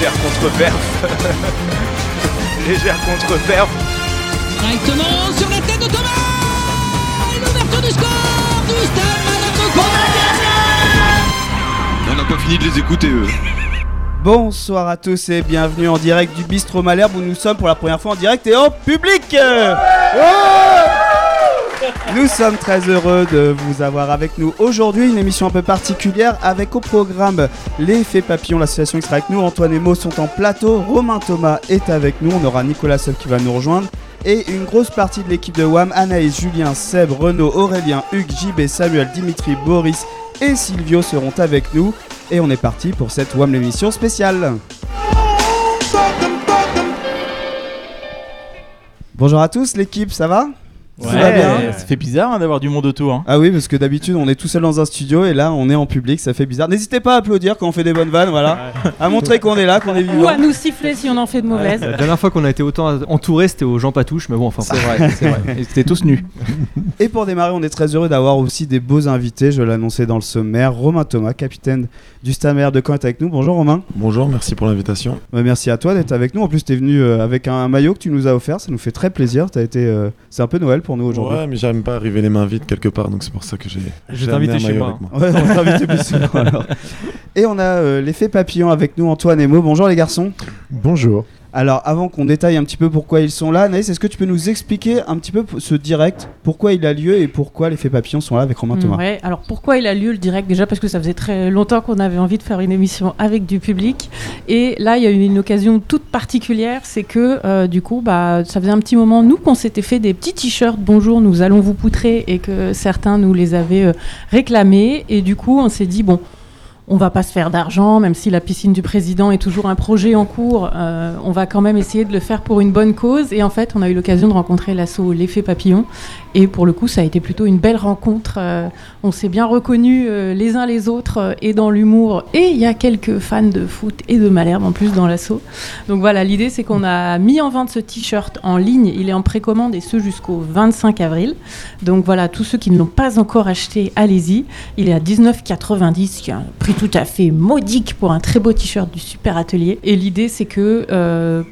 légère contre-perf. légère contre-perf. Directement sur la tête de Thomas l'ouverture du score du stade Malherbe On n'a pas fini de les écouter eux. Bonsoir à tous et bienvenue en direct du Bistrot Malherbe où nous sommes pour la première fois en direct et en public Nous sommes très heureux de vous avoir avec nous aujourd'hui, une émission un peu particulière avec au programme l'effet papillon, l'association qui sera avec nous, Antoine et Mo sont en plateau, Romain Thomas est avec nous, on aura Nicolas Seul qui va nous rejoindre. Et une grosse partie de l'équipe de WAM, Anaïs, Julien, Seb, Renaud, Aurélien, Hugues, JB, Samuel, Dimitri, Boris et Silvio seront avec nous. Et on est parti pour cette WAM l'émission spéciale. Bonjour à tous l'équipe, ça va? Tout va bien ça fait bizarre hein, d'avoir du monde autour. hein. Ah oui, parce que d'habitude on est tout seul dans un studio et là on est en public, ça fait bizarre. N'hésitez pas à applaudir quand on fait des bonnes vannes, voilà, à montrer qu'on est là, qu'on est Ou vivant. à nous siffler si on en fait de mauvaises. La dernière fois qu'on a été autant entouré, c'était aux Jean Patouche, mais bon, enfin, C'est vrai, c'est vrai. Ils étaient tous nus. Et pour démarrer, on est très heureux d'avoir aussi des beaux invités, je l'annonçais dans le sommaire. Romain Thomas, capitaine du Stamer de Caen est avec nous. Bonjour Romain. Bonjour, merci pour l'invitation. Ouais, merci à toi d'être avec nous. En plus, tu es venu euh, avec un maillot que tu nous as offert, ça nous fait très plaisir. T'as été, euh, c'est un peu Noël pour nous aujourd'hui. Ouais, mais j'aime pas arriver les mains vides quelque part, donc c'est pour ça que j'ai. Je vais t'inviter chez moi. avec Ouais, on t'invite plus souvent alors. Et on a euh, l'effet papillon avec nous, Antoine et Mo. Bonjour les garçons. Bonjour. Alors, avant qu'on détaille un petit peu pourquoi ils sont là, Naïs, est-ce que tu peux nous expliquer un petit peu ce direct, pourquoi il a lieu et pourquoi les faits papillons sont là avec Romain Thomas Ouais, alors pourquoi il a lieu le direct Déjà parce que ça faisait très longtemps qu'on avait envie de faire une émission avec du public. Et là, il y a eu une occasion toute particulière, c'est que euh, du coup, bah, ça faisait un petit moment, nous, qu'on s'était fait des petits t-shirts Bonjour, nous allons vous poutrer et que certains nous les avaient euh, réclamés. Et du coup, on s'est dit, bon. On va pas se faire d'argent, même si la piscine du président est toujours un projet en cours. euh, on va quand même essayer de le faire pour une bonne cause. Et en fait, on a eu l'occasion de rencontrer l'assaut L'Effet Papillon. Et pour le coup, ça a été plutôt une belle rencontre. euh, on s'est bien reconnus euh, les uns les autres euh, et dans l'humour. Et il y a quelques fans de foot et de Malherbe en plus dans l'assaut. Donc voilà, l'idée c'est qu'on a mis en vente ce t-shirt en ligne. Il est en précommande et ce jusqu'au 25 avril. Donc voilà, tous ceux qui ne l'ont pas encore acheté, allez-y. Il est à 19,90, qui est un prix tout à fait modique pour un très beau t-shirt du Super Atelier. Et l'idée c'est que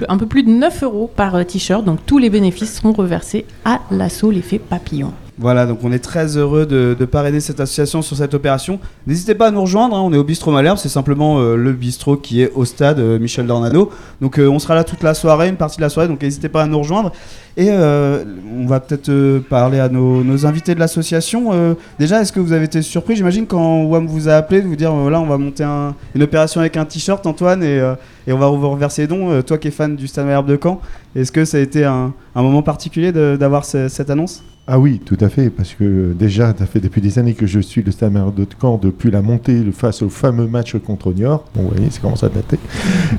un peu plus de 9 euros par t-shirt. Donc tous les bénéfices seront reversés à l'assaut l'effet papillon. Voilà, donc on est très heureux de, parrainer cette association sur cette opération. N'hésitez pas à nous rejoindre, hein, on est au bistrot Malherbe, c'est simplement euh, le bistrot qui est au stade euh, Michel Dornano. Donc euh, on sera là toute la soirée, une partie de la soirée, donc n'hésitez pas à nous rejoindre. Et on va peut-être parler à nos, invités de l'association. Déjà, est-ce que vous avez été surpris? J'imagine quand WAM vous a appelé de vous dire, voilà, on va monter un- une opération avec un t-shirt, Antoine, et, on va vous reverser les dons. Toi qui es fan du stade Malherbe de Caen, est-ce que ça a été un, moment particulier d'avoir ce- cette annonce? Ah oui, tout à fait, parce que déjà, ça fait depuis des années que je suis le Stade de Caen depuis la montée face au fameux match contre Niort. Bon, vous voyez, ça commence à dater.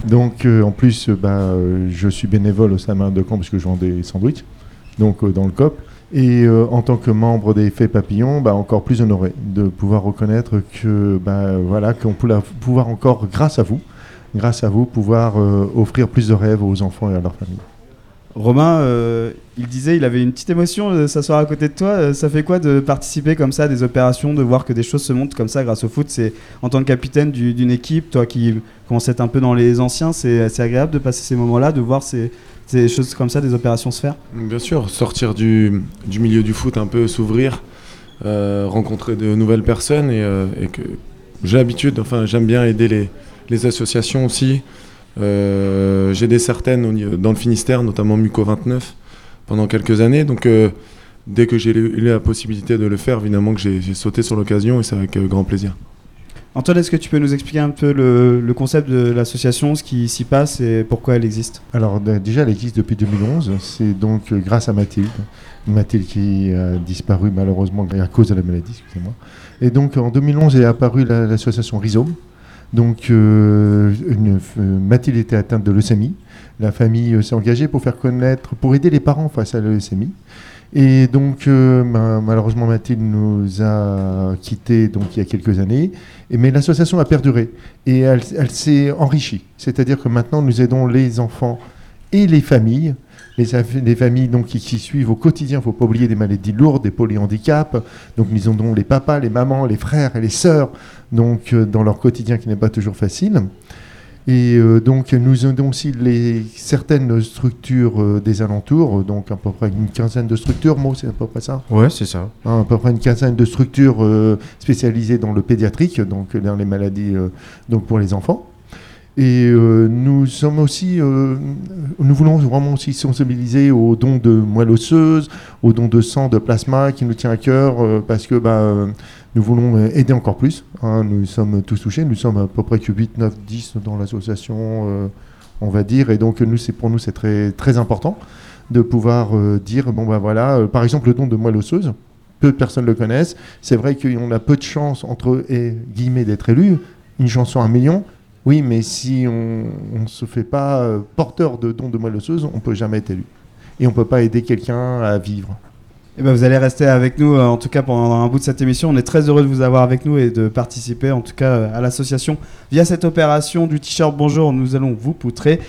Donc, euh, en plus, euh, bah, euh, je suis bénévole au Stade de Caen parce que je vends des sandwichs, donc euh, dans le COP. Et euh, en tant que membre des Faits Papillons, bah, encore plus honoré de pouvoir reconnaître que, bah, voilà, qu'on peut pouvoir encore, grâce à vous, grâce à vous, pouvoir euh, offrir plus de rêves aux enfants et à leurs familles. Romain, euh, il disait, il avait une petite émotion de s'asseoir à côté de toi. Euh, ça fait quoi de participer comme ça à des opérations, de voir que des choses se montent comme ça grâce au foot? C'est en tant que capitaine du- d'une équipe, toi qui commences à être un peu dans les anciens, c'est c'est agréable de passer ces moments-là, de voir ces, choses comme ça, des opérations se faire? Bien sûr, sortir du, milieu du foot, un peu s'ouvrir, euh, rencontrer de nouvelles personnes et, euh, que j'ai l'habitude, enfin j'aime bien aider les, associations aussi. Euh, j'ai aidé certaines dans le Finistère, notamment Muco 29, pendant quelques années. Donc euh, dès que j'ai eu la possibilité de le faire, évidemment que j'ai sauté sur l'occasion et c'est avec euh, grand plaisir. Antoine, est-ce que tu peux nous expliquer un peu le, le concept de l'association, ce qui s'y passe et pourquoi elle existe? Alors déjà, elle existe depuis 2011. C'est donc euh, grâce à Mathilde. Mathilde qui a disparu malheureusement à cause de la maladie, excusez-moi. Et donc en 2011 est apparue la- l'association Rhizome. Donc euh, une Mathilde était atteinte de leucémie. La famille euh, s'est engagée pour faire connaître, pour aider les parents face à la. Et donc euh, ma- malheureusement Mathilde nous a quittés donc il y a quelques années. Mais l'association a perduré et elle, s'est enrichie. C'est-à-dire que maintenant nous aidons les enfants et les familles les, familles donc, qui, suivent au quotidien, il ne faut pas oublier des maladies lourdes, des polyhandicaps. Donc nous donc les papas, les mamans, les frères et les sœurs donc, euh, dans leur quotidien qui n'est pas toujours facile. Et euh, donc nous avons aussi les, certaines structures euh, des alentours, donc à peu près une quinzaine de structures, moi c'est à peu près ça Ouais, c'est ça. Hein, à peu près une quinzaine de structures euh, spécialisées dans le pédiatrique, donc dans les maladies donc pour les enfants. Et euh, nous sommes aussi, euh, nous voulons vraiment aussi sensibiliser aux dons de moelle osseuse, aux dons de sang, de plasma, qui nous tient à cœur, euh, parce que bah, nous voulons aider encore plus. hein. nous sommes tous touchés, nous sommes à peu près que 8, 9, 10 dans l'association, on va dire, et donc nous, c'est pour nous c'est très très important de pouvoir dire bon ben voilà, par exemple le don de moelle osseuse peu de personnes le connaissent. C'est vrai qu'on a peu de chance, entre et, guillemets, d'être élu. Une chance sur un million. Oui, mais si on ne se fait pas euh, porteur de dons de moelle osseuse, on peut jamais être élu. Et on peut pas aider quelqu'un à vivre. Eh ben, vous allez rester avec nous, euh, en tout cas pendant un bout de cette émission. On est très heureux de vous avoir avec nous et de participer, en tout cas, euh, à l'association via cette opération du t-shirt Bonjour. Nous allons vous poutrer,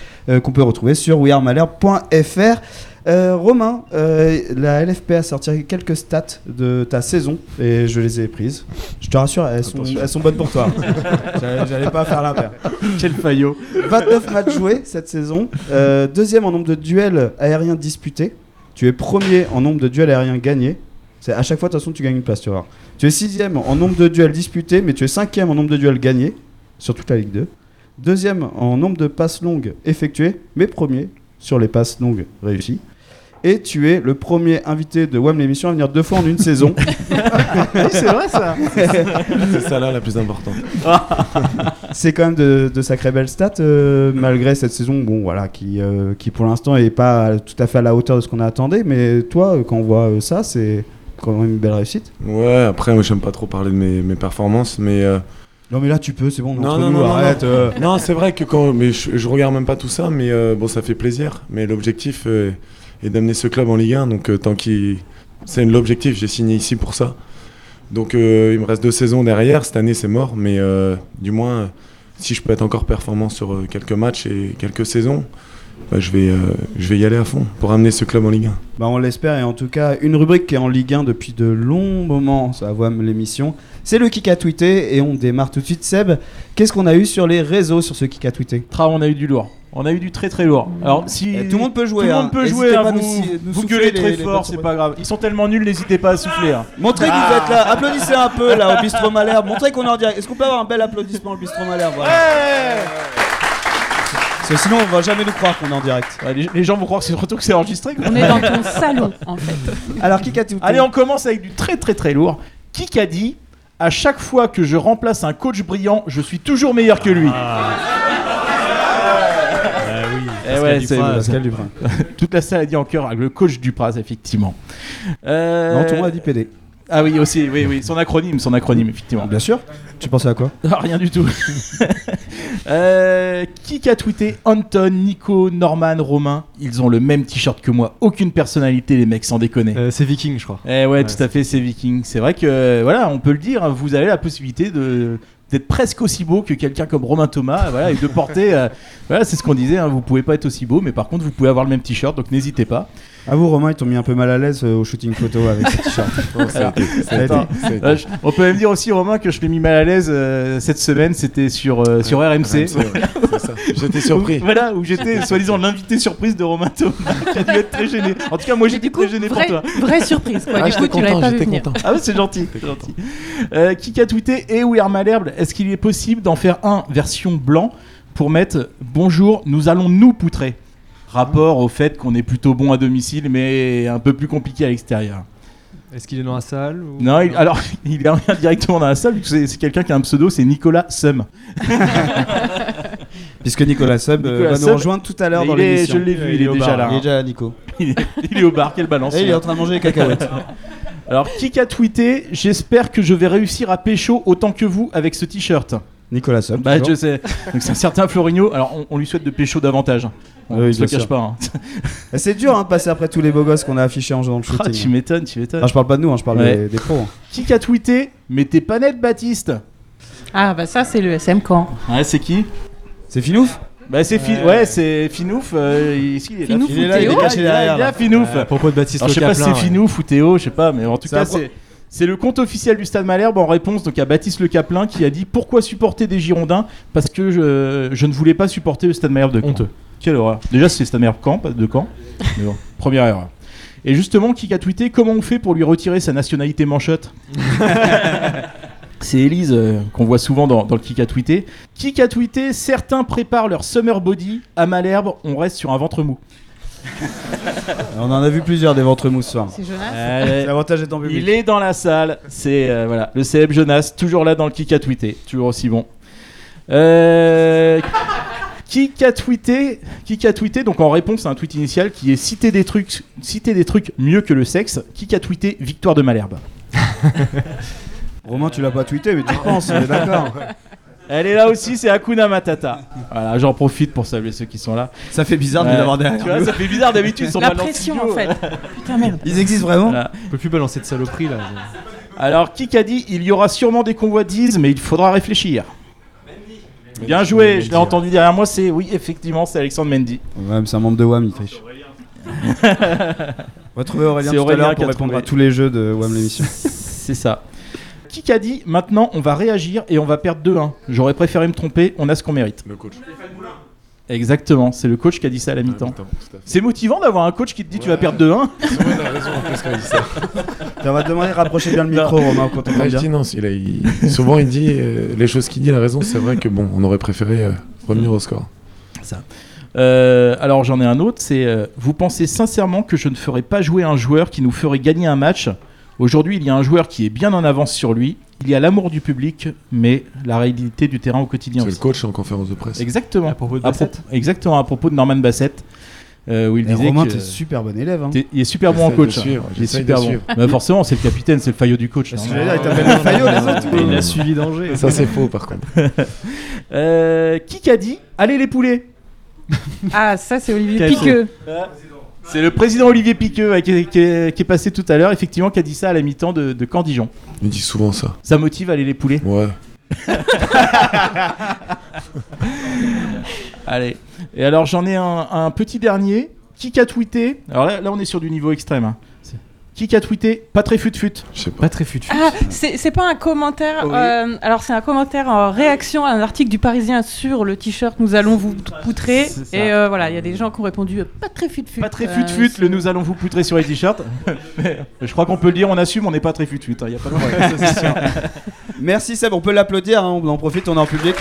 qu'on peut retrouver sur wearemalheur.fr. Euh, Romain, euh, la LFP a sorti quelques stats de ta saison et je les ai prises. Je te rassure, elles sont, elles sont bonnes pour toi. J'allais- J'allais pas faire l'impair. Quel faillot 29 matchs joués cette saison. Euh, deuxième en nombre de duels aériens disputés. Tu es premier en nombre de duels aériens gagnés. C'est à chaque fois, de toute façon, tu gagnes une place, tu voir. Tu es sixième en nombre de duels disputés, mais tu es cinquième en nombre de duels gagnés sur toute la Ligue 2. Deuxième en nombre de passes longues effectuées, mais premier sur les passes longues réussies. Et tu es le premier invité de WAM l'émission à venir deux fois en une saison. c'est vrai ça C'est ça là la plus importante. C'est quand même de, de sacrées belles stats, euh, malgré cette saison bon, voilà, qui, euh, qui pour l'instant n'est pas tout à fait à la hauteur de ce qu'on attendait. Mais toi, euh, quand on voit euh, ça, c'est quand même une belle réussite. Ouais, après, moi, j'aime pas trop parler de mes, mes performances, mais. euh, Non, mais là, tu peux, c'est bon, Non, non, nous, non, non, arrête. non. euh. Non, c'est vrai que quand. Mais je, je regarde même pas tout ça, mais euh, bon, ça fait plaisir. Mais l'objectif euh, est d'amener ce club en Ligue 1. Donc, tant qu'il. C'est l'objectif, j'ai signé ici pour ça. Donc, il me reste deux saisons derrière. Cette année, c'est mort. Mais du moins, si je peux être encore performant sur quelques matchs et quelques saisons, bah, je, vais, euh, je vais y aller à fond pour amener ce club en Ligue 1. Bah, on l'espère, et en tout cas, une rubrique qui est en Ligue 1 depuis de longs moments, ça voit l'émission. C'est le kick à tweeter, et on démarre tout de suite. Seb, qu'est-ce qu'on a eu sur les réseaux sur ce kick à tweeter Tra, on a eu du lourd. On a eu du très très lourd. Alors si Et tout le monde peut jouer, tout le hein. monde peut jouer, pas hein, à nous vous, nous gueulez les- très les fort, c'est pas grave. Ils sont tellement nuls, n'hésitez pas à souffler. hein. Montrez que vous êtes là, applaudissez un peu là au bistrot Malherbe, montrez qu'on est en direct. Est-ce qu'on peut avoir un bel applaudissement au bistrot Malherbe voilà. Que sinon on va jamais nous croire qu'on est en direct. Ouais, les, les gens vont croire que c'est surtout que c'est enregistré. quoi. On est dans ton salon, en fait. Alors qui a tout Allez, on commence avec du très très très lourd. Qui a dit à chaque fois que je remplace un coach brillant, je suis toujours meilleur que lui. Ouais, c'est Pascal Duprat. toute la salle a dit en chœur le coach du Pras, effectivement. Euh, Non, tout le monde a dit PD. Ah oui, aussi, oui, oui, son acronyme, son acronyme, effectivement. Bien sûr. Tu pensais à quoi Ah, Rien du tout. Euh, qui a tweeté Anton, Nico, Norman, Romain? Ils ont le même t-shirt que moi. Aucune personnalité, les mecs, sans déconner. Euh, c'est Viking, je crois. Eh ouais, tout à fait, c'est Viking. C'est vrai que, voilà, on peut le dire, hein, vous avez la possibilité de d'être presque aussi beau que quelqu'un comme Romain Thomas, voilà, et de porter, euh, voilà, c'est ce qu'on disait, hein, vous pouvez pas être aussi beau, mais par contre, vous pouvez avoir le même t-shirt, donc n'hésitez pas. À vous Romain, ils t'ont mis un peu mal à l'aise euh, au shooting photo avec ce t-shirt. Été- euh, on peut même dire aussi, Romain, que je l'ai mis mal à l'aise euh, cette semaine, c'était sur, euh, sur RMC. RMC, ouais, c'est ça. J'étais surpris. Voilà, où j'étais soi-disant l'invité surprise de Romain Thomas, qui a dû être très gêné. En tout cas, moi j'étais très gêné pour vraie, toi. vraie surprise, quoi. Ah, du coup, j'étais tu l'avais content, pas vu j'étais venir. content. Ah ouais, c'est gentil, gentil. Euh, qui a tweeté Et où est Malherbe Est-ce qu'il est possible d'en faire un version blanc pour mettre Bonjour, nous allons nous poutrer? Rapport au fait qu'on est plutôt bon à domicile, mais un peu plus compliqué à l'extérieur. Est-ce qu'il est dans la salle ou- Non, il- alors il est rien directement dans la salle, vu que c'est c'est quelqu'un qui a un pseudo, c'est Nicolas Sum. Puisque Nicolas Sub euh, Nicolas va Sub, nous rejoindre tout à l'heure dans est- l'émission. je l'ai vu, il est déjà bar. là, Il est déjà là, Nico. Il est, il est au bar, quelle balance. Et il est en train de manger les cacahuètes. Alors, qui a tweeté J'espère que je vais réussir à pécho autant que vous avec ce t-shirt. Nicolas Sub. Bah, toujours. je sais. Donc, c'est un certain Florigno. Alors, on, on lui souhaite de pécho davantage. On Oui, se le cache sûr. pas. hein. C'est dur hein, de passer après tous les beaux gosses qu'on a affichés en jouant le Ah, tu shooting. m'étonnes, tu m'étonnes. Ah, je parle pas de nous, hein, je parle Ouais. des, des pros. hein. Qui a tweeté Mais t'es pas net, Baptiste Ah, bah ça, c'est le SM Camp. Ouais, c'est qui C'est Finouf? Bah c'est Fi- ouais, c'est Finouf. euh, ici, il est Finouf là. ou Il est là, il est Théo caché Il est là, derrière, il est là, là. Finouf. À propos de Baptiste Alors, je sais Le pas si c'est Caplin, ouais. Finouf ou Théo, je sais pas, mais en tout C'est cas, un pro- c'est. C'est le compte officiel du Stade Malherbe en réponse donc à Baptiste Le Caplin qui a dit pourquoi supporter des Girondins? Parce que je, je ne voulais pas supporter le Stade Malherbe de Caen. Honteux. Quelle horreur. Déjà c'est le Stade Malherbe Caen, pas de Caen. Mais bon, première erreur. Et justement, qui a tweeté comment on fait pour lui retirer sa nationalité manchotte? C'est Elise euh, qu'on voit souvent dans, dans le Kik a tweeté. Kik a tweeté certains préparent leur summer body à Malherbe, on reste sur un ventre mou. On en a vu plusieurs des ventres mous ce soir. C'est Jonas. Euh, L'avantage est en public. Il est dans la salle. C'est euh, voilà le célèbre Jonas, toujours là dans le kick à tweeter, toujours aussi bon. Euh, qui a tweeté, qui a tweeté donc en réponse à un tweet initial qui est citer des trucs, citer des trucs mieux que le sexe. Qui a tweeté victoire de Malherbe. Romain, tu l'as pas tweeté, mais tu y penses, on est d'accord. Elle est là aussi, c'est Hakuna Matata. Voilà, j'en profite pour saluer ceux qui sont là. Ça fait bizarre de Ouais. les avoir derrière. Tu vois, nous. ça fait bizarre d'habitude, ils sont La pas dans le pression studio. en fait. Putain merde. Ils existent vraiment Voilà. On peut plus balancer de saloperie là. Alors, qui a dit il y aura sûrement des convoitises, mais il faudra réfléchir. Bien joué, je l'ai entendu derrière moi, c'est oui, effectivement, c'est Alexandre Mendy. Ouais, mais c'est un membre de WAM, il triche. On va trouver Aurélien C'est tout à Aurélien l'heure qui a pour répondre trouvé. à tous les jeux de WAM l'émission. C'est ça. Qui a dit maintenant on va réagir et on va perdre 2-1 J'aurais préféré me tromper, on a ce qu'on mérite. Le coach. Exactement, c'est le coach qui a dit ça à la mi-temps. C'est motivant d'avoir un coach qui te dit tu vas perdre 2-1 C'est vrai, t'as raison en plus quand il dit ça. on va te demander de rapprocher bien le micro, Romain, quand on Ah, va je bien. dis non, il a- il- souvent il dit euh, les choses qu'il dit, il a raison. C'est vrai que bon, on aurait préféré euh, revenir au score. Euh, alors j'en ai un autre, c'est euh, vous pensez sincèrement que je ne ferai pas jouer un joueur qui nous ferait gagner un match Aujourd'hui, il y a un joueur qui est bien en avance sur lui. Il y a l'amour du public, mais la réalité du terrain au quotidien C'est le coach en conférence de presse. Exactement. À propos de À Bassett. exactement à propos de Norman Bassett, euh, où il disait Romain, que t'es super bon élève. Hein. il est super bon en coach. suivre, il est j'essaie super bon. Bah forcément, c'est le capitaine, c'est le faillot du coach. Dire, il t'appelle le faillot, les autres. Il a suivi danger. Ça c'est faux par contre. Euh, qui a dit Allez les poulets Ah ça c'est Olivier. Piqueux. C'est le président Olivier Piqueux euh, qui, est- qui est, qui est passé tout à l'heure, effectivement, qui a dit ça à la mi-temps de, de Caen Dijon. Il dit souvent ça. Ça motive Allez les poulets Ouais. Allez. Et alors j'en ai un, un petit dernier. Qui a tweeté? Alors là, là, on est sur du niveau extrême. hein. Qui a tweeté Pas très fut-fut. Je sais pas. Pas très fut Ah, c'est c'est pas un commentaire. Oui. euh, alors, c'est un commentaire en réaction à un article du Parisien sur le t-shirt Nous allons vous poutrer. Et euh, voilà, il y a des gens qui ont répondu euh, pas très fut-fut. Pas très fut-fut, c'est- le nous allons vous poutrer sur les t-shirts. Je crois qu'on peut le dire, on assume, on n'est pas très fut-fut. Il y a pas de problème, ça, c'est sûr. Merci Seb, on peut l'applaudir, hein, on en profite, on est en public.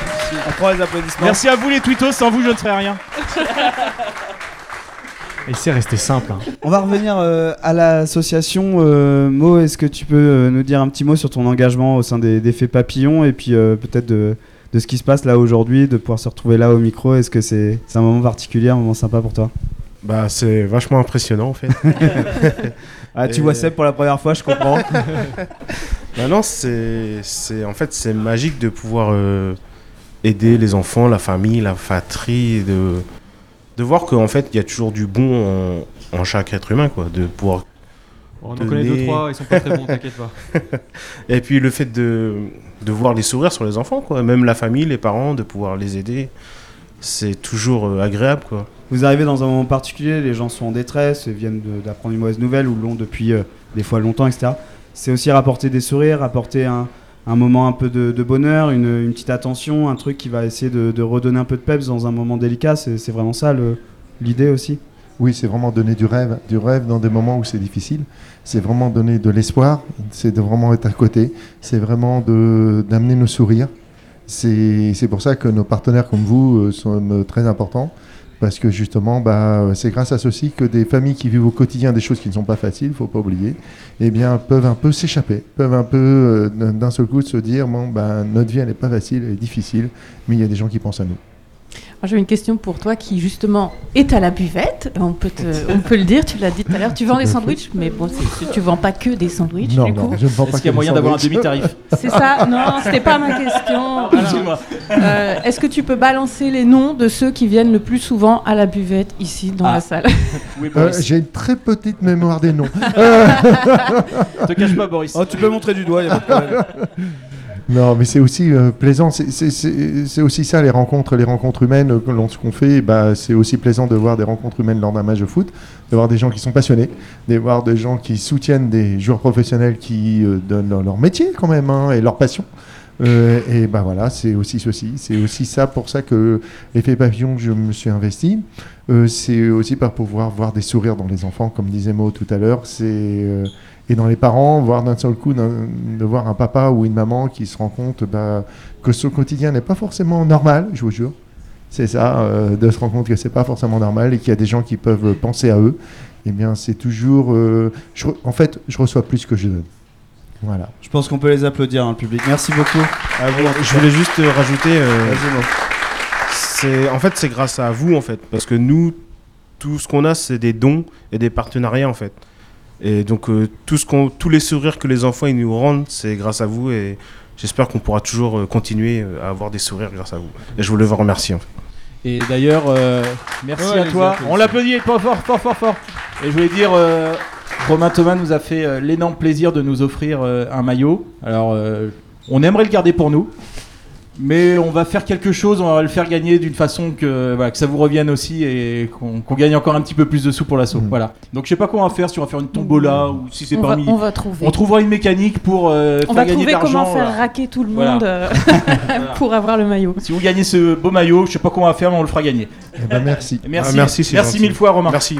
On prend les applaudissements. Merci à vous les tweetos, sans vous je ne serais rien. Et c'est resté simple. hein. On va revenir euh, à l'association. Euh, Mo, est-ce que tu peux euh, nous dire un petit mot sur ton engagement au sein des, des Faits Papillons et puis euh, peut-être de, de ce qui se passe là aujourd'hui, de pouvoir se retrouver là au micro? Est-ce que c'est c'est un moment particulier, un moment sympa pour toi? Bah, c'est vachement impressionnant en fait. Ah, tu Et- vois Seb pour la première fois, je comprends. bah non, c'est, c'est en fait c'est magique de pouvoir euh, aider les enfants, la famille, la fratrie, de de voir qu'en fait il y a toujours du bon en, en chaque être humain quoi, de pouvoir On en connaît deux, trois, ils sont pas très bons, t'inquiète pas. et puis le fait de de voir les sourires sur les enfants quoi, même la famille, les parents, de pouvoir les aider, c'est toujours euh, agréable quoi. Vous arrivez dans un moment particulier, les gens sont en détresse, viennent d'apprendre une mauvaise nouvelle ou l'ont depuis euh, des fois longtemps, etc. C'est aussi rapporter des sourires, apporter un, un moment un peu de, bonheur, une, petite attention, un truc qui va essayer de, de redonner un peu de peps dans un moment délicat. C'est vraiment ça l'idée aussi. Oui, c'est vraiment donner du rêve, du rêve dans des moments où c'est difficile. C'est vraiment donner de l'espoir, c'est de vraiment être à côté, c'est vraiment d'amener nos sourires. C'est c'est pour ça que nos partenaires comme vous euh, sont euh, très importants, parce que justement, bah, c'est grâce à ceci que des familles qui vivent au quotidien des choses qui ne sont pas faciles, faut pas oublier, eh bien, peuvent un peu s'échapper, peuvent un peu euh, d'un seul coup se dire, bon, bah, notre vie elle n'est pas facile, elle est difficile, mais il y a des gens qui pensent à nous. J'ai une question pour toi qui justement est à la buvette. On peut, te- on peut le dire, tu l'as dit tout à l'heure. Tu vends des sandwichs, mais bon, tu vends pas que des sandwichs. non, du non, je ne vends pas Est-ce qu'il y a moyen d'avoir un demi-tarif C'est ça Non, c'était pas ma question. Excuse-moi. Euh, Est-ce que tu peux balancer les noms de ceux qui viennent le plus souvent à la buvette ici dans Ah. la salle? Oui, Euh. J'ai une très petite mémoire des noms. Te cache pas, Boris. Oh, tu peux montrer du doigt, y a pas de problème. Non, mais c'est aussi euh, plaisant. C'est- aussi ça, les rencontres, les rencontres humaines. euh, qu'on fait, bah, c'est aussi plaisant de voir des rencontres humaines lors d'un match de foot, de voir des gens qui sont passionnés, de voir des gens qui soutiennent des joueurs professionnels qui euh, donnent leur, métier quand même hein, et leur passion. Euh, et ben voilà, c'est aussi ceci. C'est aussi ça pour ça que l'effet papillon je me suis investi. C'est aussi par pouvoir voir des sourires dans les enfants, comme disait Mo tout à l'heure. C'est et dans les parents, voir d'un seul coup de voir un papa ou une maman qui se rend compte bah, que son quotidien n'est pas forcément normal, je vous jure. C'est ça, euh, de se rendre compte que c'est pas forcément normal et qu'il y a des gens qui peuvent penser à eux. Eh bien, c'est toujours. euh, je en fait, je reçois plus que je donne. Voilà. Je pense qu'on peut les applaudir, hein, le public. Merci beaucoup. À vous, en tout Je voulais juste euh, rajouter. euh, c'est en fait c'est grâce à vous en fait parce que nous tout ce qu'on a c'est des dons et des partenariats en fait. Et donc euh, tout ce qu'on tous les sourires que les enfants ils nous rendent c'est grâce à vous et j'espère qu'on pourra toujours euh, continuer euh, à avoir des sourires grâce à vous. Et je voulais vous remercier. En fait. Et d'ailleurs, euh, merci Ouais, à toi. On l'applaudit fort, fort, fort, fort, fort. Et je voulais dire, euh, Romain Thomas nous a fait euh, l'énorme plaisir de nous offrir euh, un maillot. Alors, euh, on aimerait le garder pour nous. Mais on va faire quelque chose, on va le faire gagner d'une façon que, voilà, que ça vous revienne aussi et qu'on gagne encore un petit peu plus de sous pour l'assaut. Voilà. Donc je sais pas quoi on va faire, si on va faire une tombola ou si c'est on, va, parmi. on va trouver. On trouvera une mécanique pour euh, On faire va gagner de trouver comment l'argent. faire voilà. raquer tout le Voilà. monde euh, pour avoir le maillot. Si vous gagnez ce beau maillot, je sais pas comment on va faire, mais on le fera gagner. Eh ben, merci. Merci, Ah, merci, c'est merci gentil. mille fois Romain. Merci.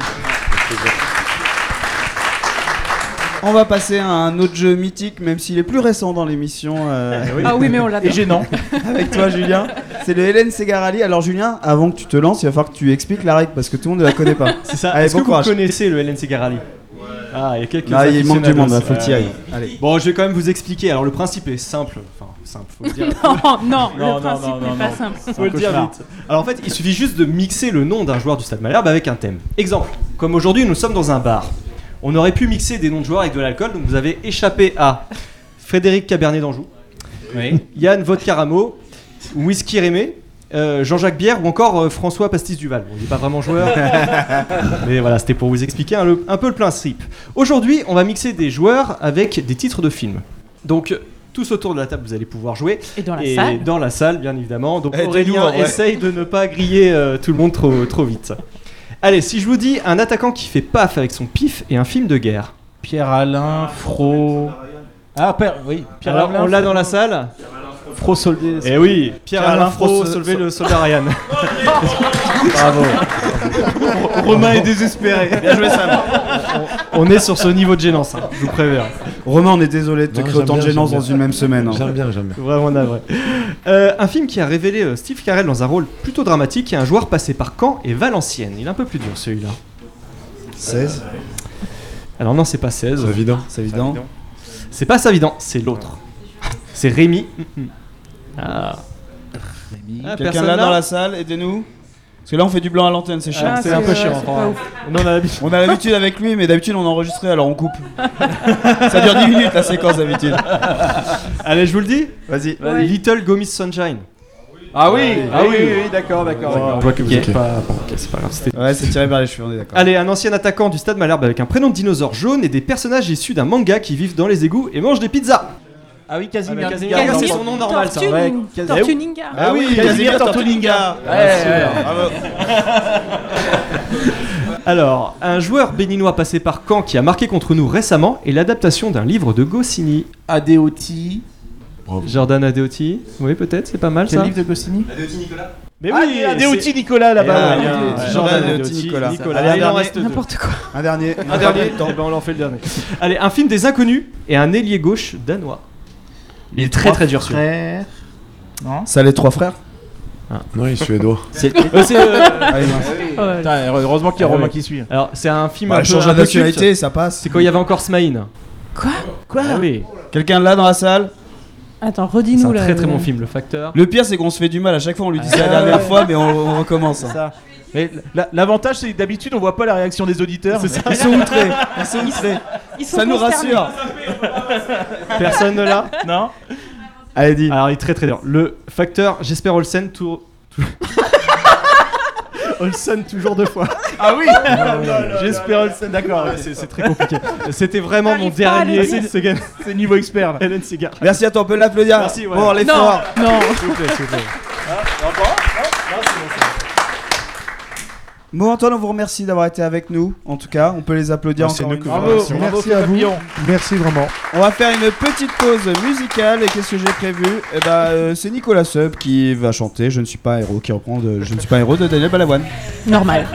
On va passer à un autre jeu mythique, même s'il est plus récent dans l'émission. euh, Ah oui, mais on Et l'adore. gênant. avec toi, Julien. C'est le Hélène Segarali. Alors, Julien, avant que tu te lances, il va falloir que tu expliques la règle parce que tout le monde ne la connaît pas. C'est ça. Allez, Est-ce bon que vous connaissez le LNC Garali Ah, il y a quelques Ah, il manque du monde, aficionados. là, faut que tu y ailles. Euh, Allez. Bon, je vais quand même vous expliquer. Alors, le principe est simple. Enfin, simple, faut le dire. Non, non, Non, le non, principe n'est pas simple. Faut le dire vite. Alors en fait, il suffit juste de mixer le nom d'un joueur du Stade Malherbe avec un thème. Exemple, comme aujourd'hui nous sommes dans un bar. On aurait pu mixer des noms de joueurs avec de l'alcool, donc vous avez échappé à Frédéric Cabernet d'Anjou, Yann Vodkaramo, Whisky Rémé, euh, Jean-Jacques Bière ou encore euh, François Pastis Duval. Bon, il n'est pas vraiment joueur, mais voilà, c'était pour vous expliquer un, le- un peu le principe. Aujourd'hui, on va mixer des joueurs avec des titres de films. Donc, tous autour de la table, vous allez pouvoir jouer. Et dans la Et salle. dans la salle, bien évidemment. Donc Eh, Aurélien ouais. essaye de ne pas griller euh, tout le monde trop, trop vite. Allez, si je vous dis un attaquant qui fait paf avec son pif et un film de guerre. Pierre-Alain, Fro. Ah, Père, oui. Alors, Pierre-Alain, on l'a dans la salle Fro Soldé. Eh oui, Pierre-Alain Fro, Fro, sauver Sol- le soldat Ryan. Bravo. Romain est désespéré. Bien joué Sam. On, on est sur ce niveau de gênance, hein, je vous préviens. Romain, on est désolé de te créer autant de gênance dans une même semaine. hein. J'aime bien, j'aime bien. Vraiment navré. Euh, un film qui a révélé euh, Steve Carell dans un rôle plutôt dramatique et un joueur passé par Caen et Valenciennes. Il est un peu plus dur celui-là. 16, Alors non, c'est pas 16. C'est évident. c'est évident. C'est pas Savidan, c'est l'autre. C'est Rémi. Ah. Ah, Quelqu'un personne là dans la salle, aidez-nous. Parce que là, on fait du blanc à l'antenne, c'est chiant. Ah, c'est un peu chiant. Non, on a l'habitude. Avec lui, mais d'habitude on enregistrait, alors on coupe. Ça dure 10 minutes la séquence d'habitude. Allez, je vous le dis. Vas-y. Ouais. Little Gomis Sunshine. Ah oui, Ah oui, oui, oui, d'accord, d'accord, d'accord. On voit que vous Ok. êtes Pas- bon, c'est pas grave. c'était- Ouais, c'est tiré vers les cheveux, on est d'accord. Allez, un ancien attaquant du Stade Malherbe avec un prénom de dinosaure jaune et des personnages issus d'un manga qui vivent dans les égouts et mangent des pizzas. Ah oui, Casimir. Ah, mais Casimir, Casimir. c'est son nom normal, ça. Tortue- Ouais, Tortue Ninja. Ah oui, Casimir. Bravo. Alors, un joueur béninois passé par Caen qui a marqué contre nous récemment est l'adaptation d'un livre de Goscinny. Adeoti. Jordan Adeoti. Oui, peut-être, c'est pas mal Quel ça. livre de Goscinny Mais Ah, oui, Adeoti Nicolas là-bas. Ah, Ouais. Jordan Adeoti, Nicolas. Nicolas. Allez, il en dernier. reste. N'importe quoi. Un dernier. Un dernier. Eh ben, on en fait le dernier. Allez, un film des inconnus et un ailier gauche danois. Il est très très dur celui-là. Frère. Non Ça, les trois frères Non, il est suédois. C'est euh, c'est, euh, Allez, mince. Ouais. Putain, heureusement qu'il y a Ah, Romain qui suit. Alors, c'est un film Bah, un peu, change un la peu culte. nationalité, ça passe. C'est quand il y avait encore Smaïn. Quoi? Quoi? Ah oui. Quelqu'un là dans la salle? Attends, C'est redis-nous un là. très très bon film, Le Facteur. Le pire, c'est qu'on se fait du mal. À chaque fois, on lui dit ça la Ah, dernière fois, mais on, on recommence. hein. Ça. Mais la- l'avantage, c'est que d'habitude, on voit pas la réaction des auditeurs. Ils sont outrés. Ils sont outrés. Ils sont Ça nous rassure. Personne ne l'a Non Allez, dis. Alors, il est très très dur. Le Facteur, Jesper Olsen, tour- Olsen toujours deux fois. Ah oui J'espère Olsen, d'accord, c'est c'est très compliqué. C'était vraiment mon J'arrive pas à dernier. le dire. C'est c'est niveau expert là. Hélène Segar. Merci à toi, on peut l'applaudir Merci, ouais. pour l'effort. Non, non. S'il vous plaît, s'il vous plaît. Bon Antoine, on vous remercie d'avoir été avec nous. En tout cas, on peut les applaudir c'est encore nous une que fois. vous Bravo, bravo Merci à vous. Papillon. Merci vraiment. On va faire une petite pause musicale et qu'est-ce que j'ai prévu? Eh ben, euh, c'est Nicolas Sub qui va chanter Je ne suis pas un héros, qui reprend de Je ne suis pas héros de Daniel Balavoine. Normal.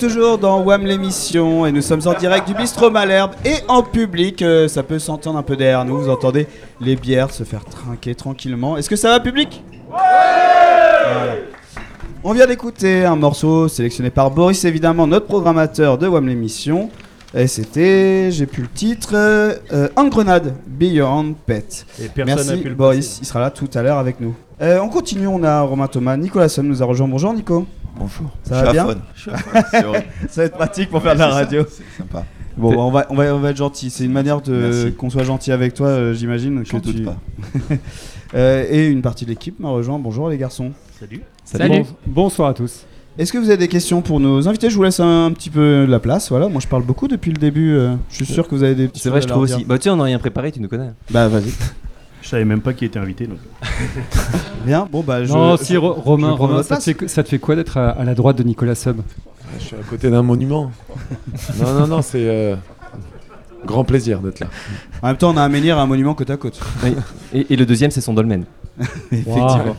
Toujours dans WAM l'émission et nous sommes en direct du bistrot Malherbe et en public. euh, ça peut s'entendre un peu derrière nous. Vous entendez les bières se faire trinquer tranquillement. Est-ce que ça va, public? Voilà. On vient d'écouter un morceau sélectionné par Boris, évidemment, notre programmateur de WAM l'émission. Et c'était, j'ai plus le titre, euh, euh, En grenade, Beyond Pet. Et personne n'a Merci pu le Boris, il sera là tout à l'heure avec nous. Euh, on continue, on a Romain Thomas, Nicolas Somme nous a rejoint. Bonjour Nico. Bonjour. Ça Je va suis bien. Je. Ça va être pratique pour faire de la radio. C'est sympa. Bon, on va, on va, on va être gentil. C'est une manière de qu'on soit gentil avec toi, euh, j'imagine. Que doute tu- pas. Euh, et une partie de l'équipe m'a rejoint. Bonjour les garçons. Salut. Salut. bonsoir à tous. Est-ce que vous avez des questions pour nos invités? Je vous laisse un, petit peu de la place. Voilà, moi je parle beaucoup depuis le début. euh, je suis sûr que vous avez des. C'est vrai, je trouve aussi. Bah, tu sais, on n'a rien préparé, tu nous connais. Bah vas-y. Je savais même pas qui était invité. Donc. Bien. Bon bah je. non, si Ro- Romain, ça, te fait, ça te fait quoi d'être à, à la droite de Nicolas Sub? Je suis à côté d'un monument. non, non, non, c'est euh, grand plaisir d'être là. En même temps, on a un menhir à un monument côte à côte. Oui. Et, et le deuxième, c'est son dolmen. Effectivement.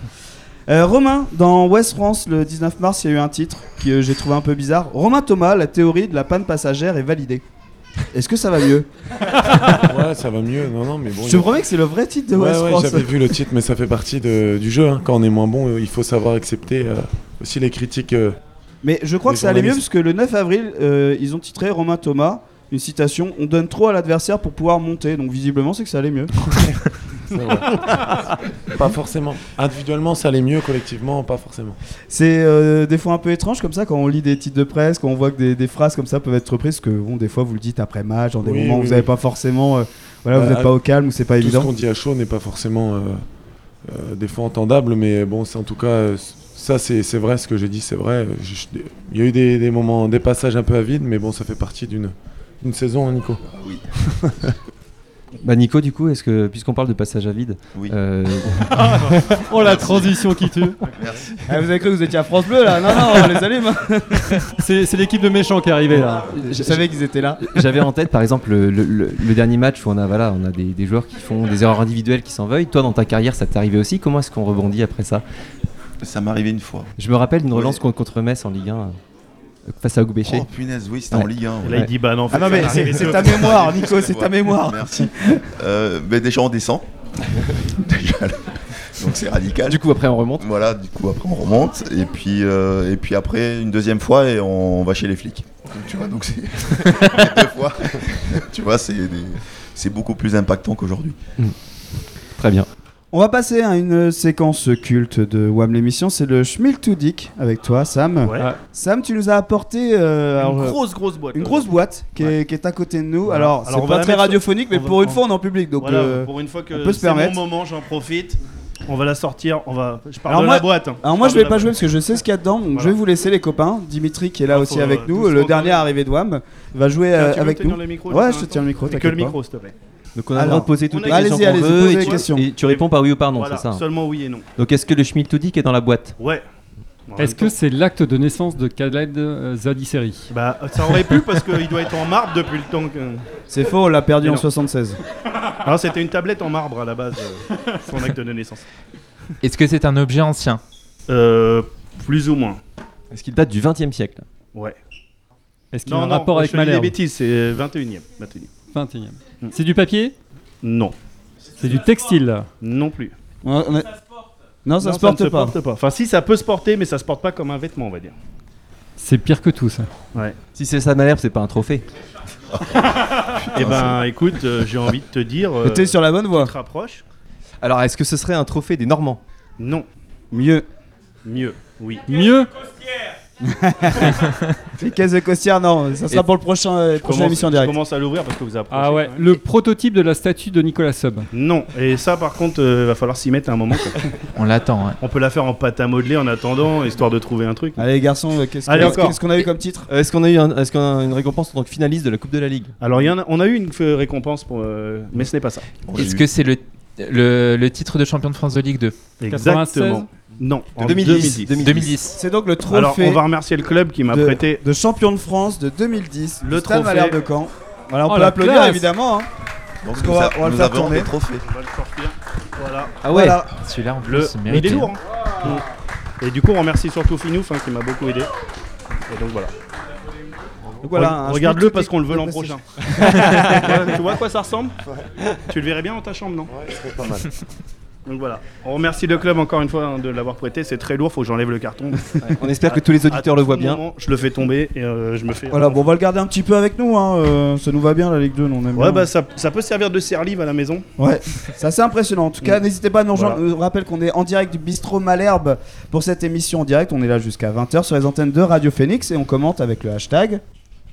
Euh, Romain, dans West France, le 19 mars, il y a eu un titre que j'ai trouvé un peu bizarre. Romain Thomas, la théorie de la panne passagère est validée. Est-ce que ça va mieux Ouais, ça va mieux. Non, non, mais bon. Je te a- promets que c'est le vrai titre de Ouais, West ouais, France. j'avais vu le titre, mais ça fait partie de- du jeu. hein. Quand on est moins bon, euh, il faut savoir accepter euh, aussi les critiques. euh, Mais je crois que ça allait mieux parce que le 9 avril, euh, ils ont titré Romain Thomas une citation, on donne trop à l'adversaire pour pouvoir monter. Donc visiblement, c'est que ça allait mieux. Pas forcément. Individuellement, ça allait mieux, collectivement, pas forcément. C'est euh, des fois un peu étrange comme ça quand on lit des titres de presse, quand on voit que des, des phrases comme ça peuvent être reprises, que bon, des fois vous le dites après match, dans des Oui, moments où vous n'avez oui. pas forcément, euh, voilà, vous Bah, n'êtes pas au calme ou c'est pas Tout évident. ce qu'on dit à chaud n'est pas forcément euh, euh, des fois entendable, mais bon, c'est en tout cas, euh, ça c'est vrai, ce que j'ai dit, c'est vrai. Il y a eu des, des moments, des passages un peu à vide, mais bon, ça fait partie d'une saison, hein, Nico. Oui. Bah Nico, du coup, est-ce que puisqu'on parle de passage à vide, Oui. euh, Oh la transition qui tue. Merci. Ah, vous avez cru que vous étiez à France Bleu là Non, non, on les allume. C'est l'équipe de méchants qui est arrivée là. Je savais qu'ils étaient là. J'avais en tête par exemple le, le- le- le dernier match où on a voilà on a des, des joueurs qui font des erreurs individuelles qui s'en veuillent. Toi dans ta carrière ça t'est arrivé aussi? Comment est-ce qu'on rebondit après ça? Ça m'est arrivé une fois. Je me rappelle d'une relance Oui. contre, Metz en Ligue 1 euh, face à Goubéché. Oh punaise, oui, c'était en Ligue 1. Et ouais. là, il dit bah non. Ah non, mais c'est c'est ta mémoire, Nico, c'est ta mémoire. Merci. Euh, mais déjà on descend. Déjà, là. Donc c'est radical. Du coup après on remonte. Voilà, du coup après on remonte et puis euh, et puis après une deuxième fois et on va chez les flics. Donc, tu vois donc c'est deux fois. tu vois c'est des- c'est beaucoup plus impactant qu'aujourd'hui. Très bien. On va passer à une séquence culte de WAM l'émission, c'est le Schmil to Dick avec toi, Sam. Ouais. Sam, tu nous as apporté euh, Une euh, grosse, grosse boîte. une grosse boîte qui, est, qui est à côté de nous. Voilà. Alors, Alors, on c'est va pas très radiophonique, mais on va- pour une on- fois, on est en public, donc Voilà, euh, pour une fois on que peut se c'est mon permettre. moment, j'en profite. On va la sortir. On va. Je parle Alors de moi- la boîte. hein. Alors moi je vais pas jouer parce que je sais ce qu'il y a dedans, donc Voilà. je vais vous laisser les copains. Dimitri qui est là Ah, aussi avec euh, nous, le dernier arrivé de WAM, va jouer Tiens, tu veux avec nous. le micro, ouais, je te tiens le micro, Que le micro, s'il te plaît. Donc on a le droit de poser toutes les questions allez-y, qu'on allez-y, veut et tu- questions. et tu réponds par oui ou par non, Voilà, c'est ça. seulement oui et non. Donc est-ce que le Schmiltodic est dans la boîte Ouais. En Est-ce même que temps. c'est l'acte de naissance de Khaled euh, Zadisseri Bah, ça aurait pu parce qu'il doit être en marbre depuis le temps que. C'est faux, on l'a perdu Mais en non. 76. Alors, c'était une tablette en marbre à la base, euh, son acte de naissance. Est-ce que c'est un objet ancien Euh, plus ou moins. Est-ce qu'il date du 20 e siècle? Ouais. Est-ce qu'il a Non, un non, rapport je avec te dis des bêtises, c'est 21ème. 21e. 21e. C'est du papier? Non. C'est du textile Non plus. On- on est- Non, ça Non, se porte ne pas. porte pas. Enfin, si, ça peut se porter, mais ça se porte pas comme un vêtement, on va dire. C'est pire que tout ça. Ouais. Si c'est ça Malherbe, c'est pas un trophée. Eh ben, écoute, euh, j'ai envie de te dire. euh, T'es sur la bonne voie. Tu te rapproches Alors est-ce que ce serait un trophée des Normands? Non. Mieux. Mieux. Oui. Mieux? Les caisses de costières, non, ça sera Et- pour le prochain, euh, Je prochaine commence- émission Je directe. commence à l'ouvrir parce que vous approchez. Ah ouais, quand même. le prototype de la statue de Nicolas Sub. Non. Et ça, par contre, euh, va falloir s'y mettre à un moment. quoi. On l'attend. hein. On peut la faire en pâte à modeler en attendant, histoire de trouver un truc. Allez garçons, euh, qu'est-ce Allez, qu'on encore. qu'est-ce qu'on a eu comme titre? Euh, Est-ce qu'on a eu un- est-ce qu'on a une récompense en tant que finaliste de la Coupe de la Ligue? Alors, il y en a- on a eu une euh, récompense, pour, euh, mais ce n'est pas ça. Est-ce que c'est le, le, le titre de champion de France de Ligue 2 Exactement. Non, en 2010. 2010. 2010. C'est donc le trophée Alors, on va remercier le club qui m'a de, prêté. de champion de France de 2010. Le du Stade trophée. De Caen. Voilà, on Oh, peut la applaudir classe. évidemment. hein. Donc Parce qu'on va- on va le faire tourner. des trophées. On va le sortir. Voilà. Ah ouais. Voilà. Celui-là en plus, Le... Il est lourd. hein. Et du coup, on remercie surtout Finouf hein, qui m'a beaucoup aidé. Et donc voilà. Donc voilà, Regarde-le parce qu'on le veut l'an prochain. tu vois à quoi ça ressemble? Tu le verrais bien dans ta chambre, non? Ouais, ce serait pas mal. Donc voilà. On remercie le club encore une fois hein, de l'avoir prêté. C'est très lourd, faut que j'enlève le carton. On espère que tous les auditeurs À le tout voient bien. moment, je le fais tomber et euh, je me fais. Voilà, bon, on va le garder un petit peu avec nous. Hein. euh, ça nous va bien la Ligue 2, nous, on aime Ouais, bien. bah ça, ça peut servir de serre-livre à la maison. Ouais, c'est assez impressionnant. En tout cas, Mm. n'hésitez pas à nous rejoindre. Voilà. Je rappelle qu'on est en direct du bistrot Malherbe pour cette émission en direct. On est là jusqu'à 20h sur les antennes de Radio Phoenix et on commente avec le hashtag.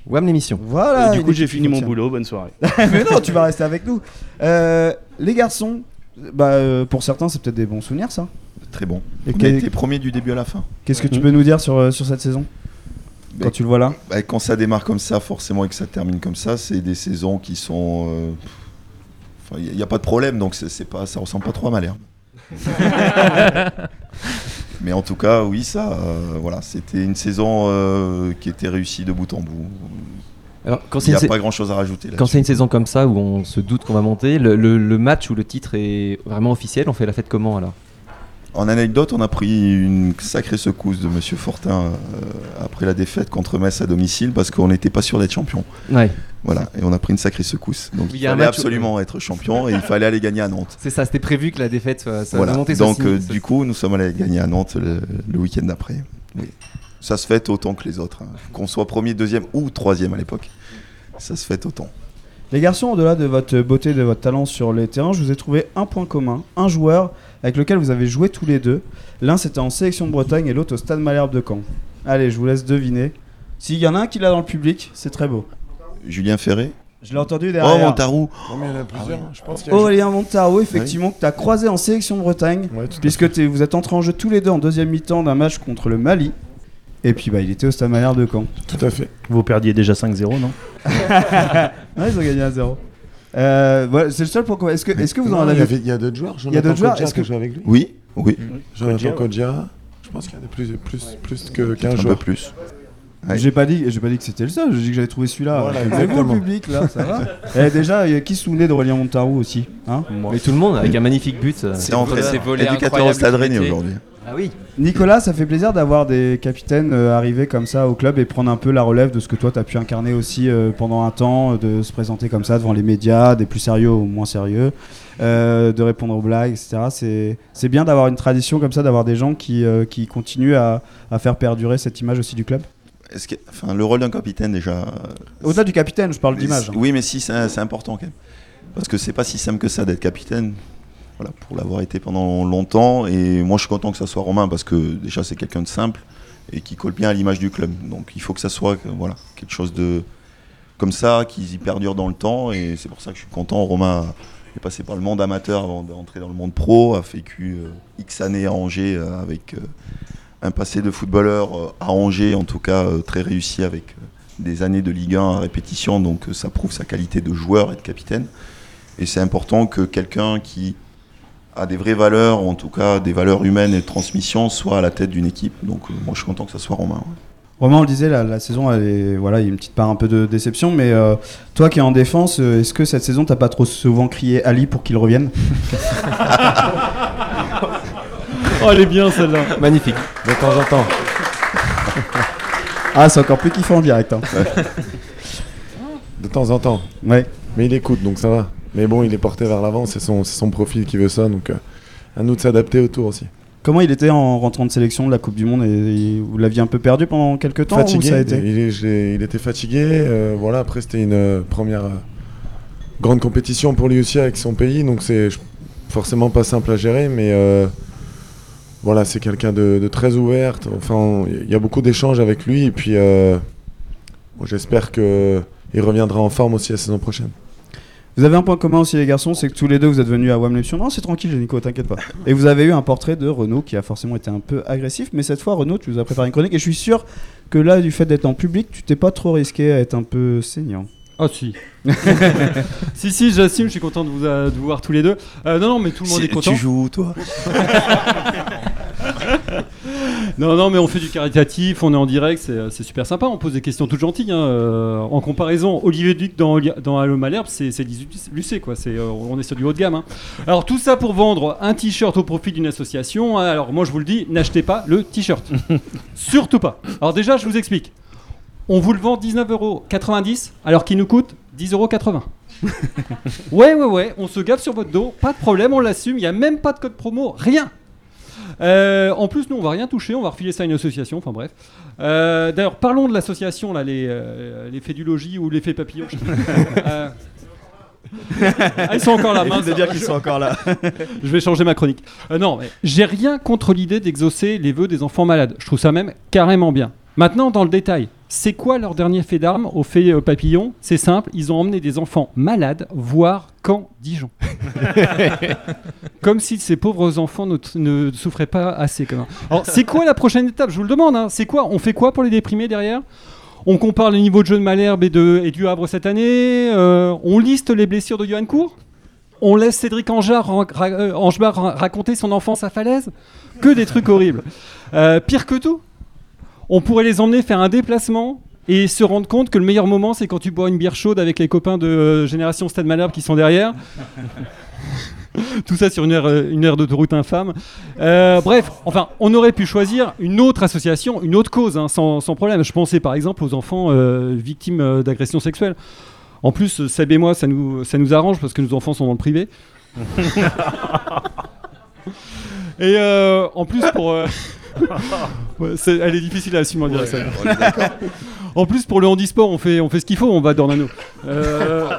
WAM l'émission. Voilà. Et du coup, j'ai fini mon boulot. Bonne soirée. Mais non, tu vas rester avec nous. Euh, les garçons, bah, euh, pour certains, c'est peut-être des bons souvenirs, ça. Très bon. Et on a été premier du début à la fin. Qu'est-ce que tu peux nous dire sur, euh, sur cette saison Ben, Quand tu le vois là Bah, quand ça démarre comme ça, forcément, et que ça termine comme ça, c'est des saisons qui sont. euh, enfin, Il n'y a, pas de problème, donc c'est pas, ça ressemble pas trop à Malherbe. Mais en tout cas, oui, ça, euh, voilà, c'était une saison euh, qui était réussie de bout en bout. Alors, quand Il n'y a pas grand chose à rajouter. quand c'est une saison comme ça où on se doute qu'on va monter, le, le- le match où le titre est vraiment officiel, on fait la fête comment alors? En anecdote, on a pris une sacrée secousse de Monsieur Fortin euh, après la défaite contre Metz à domicile parce qu'on n'était pas sûr d'être champion. Ouais. Voilà, et on a pris une sacrée secousse. Donc il fallait où- absolument être champion et il fallait aller gagner à Nantes. C'est ça, c'était prévu que la défaite soit, soit Voilà. montée Donc euh, du coup, nous sommes allés gagner à Nantes le, le week-end d'après. Oui. Ça se fait autant que les autres, hein. qu'on soit premier, deuxième ou troisième à l'époque. ça se fait autant. Les garçons, au-delà de votre beauté, de votre talent sur les terrains, je vous ai trouvé un point commun, un joueur avec lequel vous avez joué tous les deux. L'un c'était en sélection de Bretagne et l'autre au Stade Malherbe de Caen. Allez, je vous laisse deviner. S'il y en a un qui l'a dans le public, c'est très beau. Julien Ferré Je l'ai entendu derrière. Oh, Montarou Non, mais il y en a plusieurs. Je pense qu'il y a- Aurélien Montaro, effectivement, que tu as croisé en sélection de Bretagne, puisque vous êtes entrés en jeu tous les deux en deuxième mi-temps d'un match contre le Mali. Et puis bah, il était au Stade Malherbe de Caen. Tout à fait. Vous perdiez déjà 5-0, non Ouais, ils ont gagné à 0. Euh, voilà, c'est le seul commun. Est-ce que, est-ce que vous en avez il y a d'autres joueurs. Il y a d'autres joueurs. Est-ce que avec lui Oui, oui. Jonathan Kodja, ouais. Je pense qu'il y en a plus, plus, plus que Un 15 peu joueurs. plus. J'ai pas dit, j'ai pas dit que c'était le seul. J'ai dit que j'avais trouvé celui-là. Voilà, exactement. le public là, ça va. Et déjà, il y a qui se souvenait d'Aurélien Montarou aussi, hein Mais tout le monde avec un magnifique but. euh, C'est entré c'est volé éducateur au Stade Rennais aujourd'hui. Ah oui. Nicolas, ça fait plaisir d'avoir des capitaines euh, arriver comme ça au club et prendre un peu la relève de ce que toi tu as pu incarner aussi euh, pendant un temps, euh, de se présenter comme ça devant les médias, des plus sérieux aux moins sérieux, euh, de répondre aux blagues, etc. C'est bien d'avoir une tradition comme ça, d'avoir des gens qui, qui continuent à, à faire perdurer cette image aussi du club. Est-ce que, enfin, le rôle d'un capitaine déjà. Au-delà du capitaine, je parle d'image. hein. Oui, mais si, c'est c'est important quand même. Parce que c'est pas si simple que ça d'être capitaine. Voilà, pour l'avoir été pendant longtemps. Et moi, je suis content que ça soit Romain parce que déjà, c'est quelqu'un de simple et qui colle bien à l'image du club. Donc, il faut que ça soit euh, voilà, quelque chose de comme ça, qui y perdure dans le temps. Et c'est pour ça que je suis content. Romain est passé par le monde amateur avant d'entrer dans le monde pro, a vécu euh, X années à Angers euh, avec un passé de footballeur à Angers, en tout cas très réussi avec des années de Ligue 1 à répétition, donc ça prouve sa qualité de joueur et de capitaine. Et c'est important que quelqu'un qui a des vraies valeurs, ou en tout cas des valeurs humaines et de transmission, soit à la tête d'une équipe. Donc euh, moi je suis content que ça soit Romain. ouais. Romain, on le disait, la, la saison, elle est, voilà, il y a une petite part un peu de déception, mais euh, toi qui es en défense, euh, est-ce que cette saison, t'as pas trop souvent crié Ali pour qu'il revienne? Oh, elle est bien celle-là. Magnifique. De temps en temps. Ah, c'est encore plus kiffant en direct. hein. De temps en temps. Ouais. Mais il écoute, donc ça va. Mais bon, il est porté vers l'avant, c'est son, son profil qui veut ça, donc euh, à nous de s'adapter autour aussi. Comment il était en rentrant de sélection de la Coupe du Monde et, et vous l'aviez un peu perdu pendant quelques temps fatigué, ou ça a été il, est- il était fatigué. euh, voilà, après c'était une euh, première euh, grande compétition pour lui aussi avec son pays, donc c'est forcément pas simple à gérer, mais voilà, c'est quelqu'un de, de très ouvert. Enfin, il y a beaucoup d'échanges avec lui, et puis bon, j'espère que il reviendra en forme aussi la saison prochaine. Vous avez un point commun aussi les garçons, c'est que tous les deux vous êtes venus à WAM Lepsion. Non, c'est tranquille, Nico, t'inquiète pas. Et vous avez eu un portrait de Renault qui a forcément été un peu agressif, mais cette fois Renault, tu nous as préparé une chronique et je suis sûr que là, du fait d'être en public, tu t'es pas trop risqué à être un peu saignant. Ah si. si, si, j'assume, je suis content de vous, euh, de vous voir tous les deux. Euh, non, non, mais tout le monde Si- est content. Tu joues toi? Non, non, mais on fait du caritatif, on est en direct, c'est c'est super sympa, on pose des questions toutes gentilles. hein, euh, en comparaison, Olivier Duc dans, dans Allo Malherbe, c'est c'est 18 Lucé, quoi. c'est, euh, on est sur du haut de gamme. hein. Alors, tout ça pour vendre un t-shirt au profit d'une association. Alors, moi, je vous le dis, n'achetez pas le t-shirt. Surtout pas. Alors, déjà, je vous explique. On vous le vend 19,90€ alors qu'il nous coûte 10,80€. ouais, ouais, ouais, on se gaffe sur votre dos, pas de problème, on l'assume, il n'y a même pas de code promo, rien. Euh, en plus, nous, on va rien toucher, on va refiler ça à une association, enfin bref. Euh, D'ailleurs, parlons de l'association, là, les, euh, les faits du logis ou les faits papillons. je sais pas. Euh, ah, ils sont encore là, mince. de dire qu'ils sont encore là. Je vais changer ma chronique. Euh, non, mais j'ai rien contre l'idée d'exaucer les vœux des enfants malades. Je trouve ça même carrément bien. Maintenant, dans le détail, c'est quoi leur dernier fait d'armes au fait euh, papillon? C'est simple, ils ont emmené des enfants malades voir Caen Dijon. Comme si ces pauvres enfants ne, ne souffraient pas assez. Quand même. Alors, c'est quoi la prochaine étape? Je vous le demande. hein. C'est quoi? On fait quoi pour les déprimer derrière? On compare les niveaux de jeu de Malherbe et, de, et du Havre cette année. euh, on liste les blessures de Johan Cour? On laisse Cédric euh, Angebar ra- raconter son enfance à falaise? Que des trucs horribles. Euh, pire que tout, on pourrait les emmener faire un déplacement et se rendre compte que le meilleur moment, c'est quand tu bois une bière chaude avec les copains de euh, Génération Stade Malherbe qui sont derrière. Tout ça sur une aire, euh, une d'autoroute infâme. Euh, bref, enfin, on aurait pu choisir une autre association, une autre cause, hein, sans, sans problème. Je pensais par exemple aux enfants euh, victimes d'agressions sexuelles. En plus, Seb et moi, ça nous, ça nous arrange parce que nos enfants sont dans le privé. et en plus, pour, Ouais, elle est difficile à assumer en direct. Ouais, en plus, pour le handisport, on fait, on fait ce qu'il faut, on va Dornano. Euh,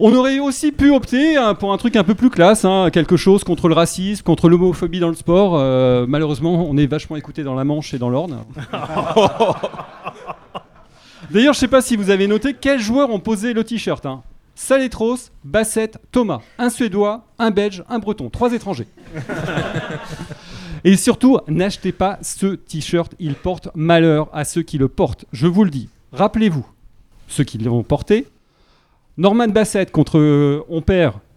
on aurait aussi pu opter hein, pour un truc un peu plus classe, hein, quelque chose contre le racisme, contre l'homophobie dans le sport. Euh, malheureusement, on est vachement écouté dans la Manche et dans l'Orne. D'ailleurs, je sais pas si vous avez noté quels joueurs ont posé le t-shirt. Hein. Saletros, Bassett, Thomas. Un Suédois, un Belge, un Breton. Trois étrangers. Et surtout, n'achetez pas ce t-shirt. Il porte malheur à ceux qui le portent. Je vous le dis. Rappelez-vous, ceux qui l'ont porté. Norman Bassett contre euh, On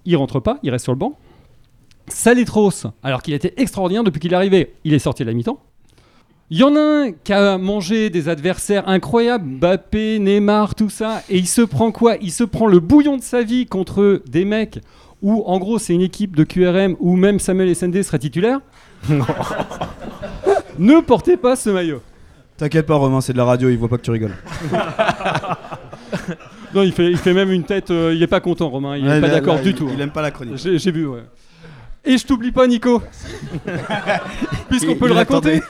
il rentre pas, il reste sur le banc. Saletros, alors qu'il était extraordinaire depuis qu'il est arrivé, il est sorti à la mi-temps. Il y en a un qui a mangé des adversaires incroyables, Mbappé, Neymar, tout ça, et il se prend quoi? Il se prend le bouillon de sa vie contre des mecs où, en gros, c'est une équipe de QRM où même Samuel SND serait titulaire. ne portez pas ce maillot. T'inquiète pas, Romain, c'est de la radio, il voit pas que tu rigoles. Non, il fait, il fait même une tête, euh, il est pas content, Romain, il Ouais, est pas là, d'accord là, du il- tout. il aime pas la chronique. J'ai j'ai vu, ouais. Et je t'oublie pas, Nico. Puisqu'on Il- peut il le raconter.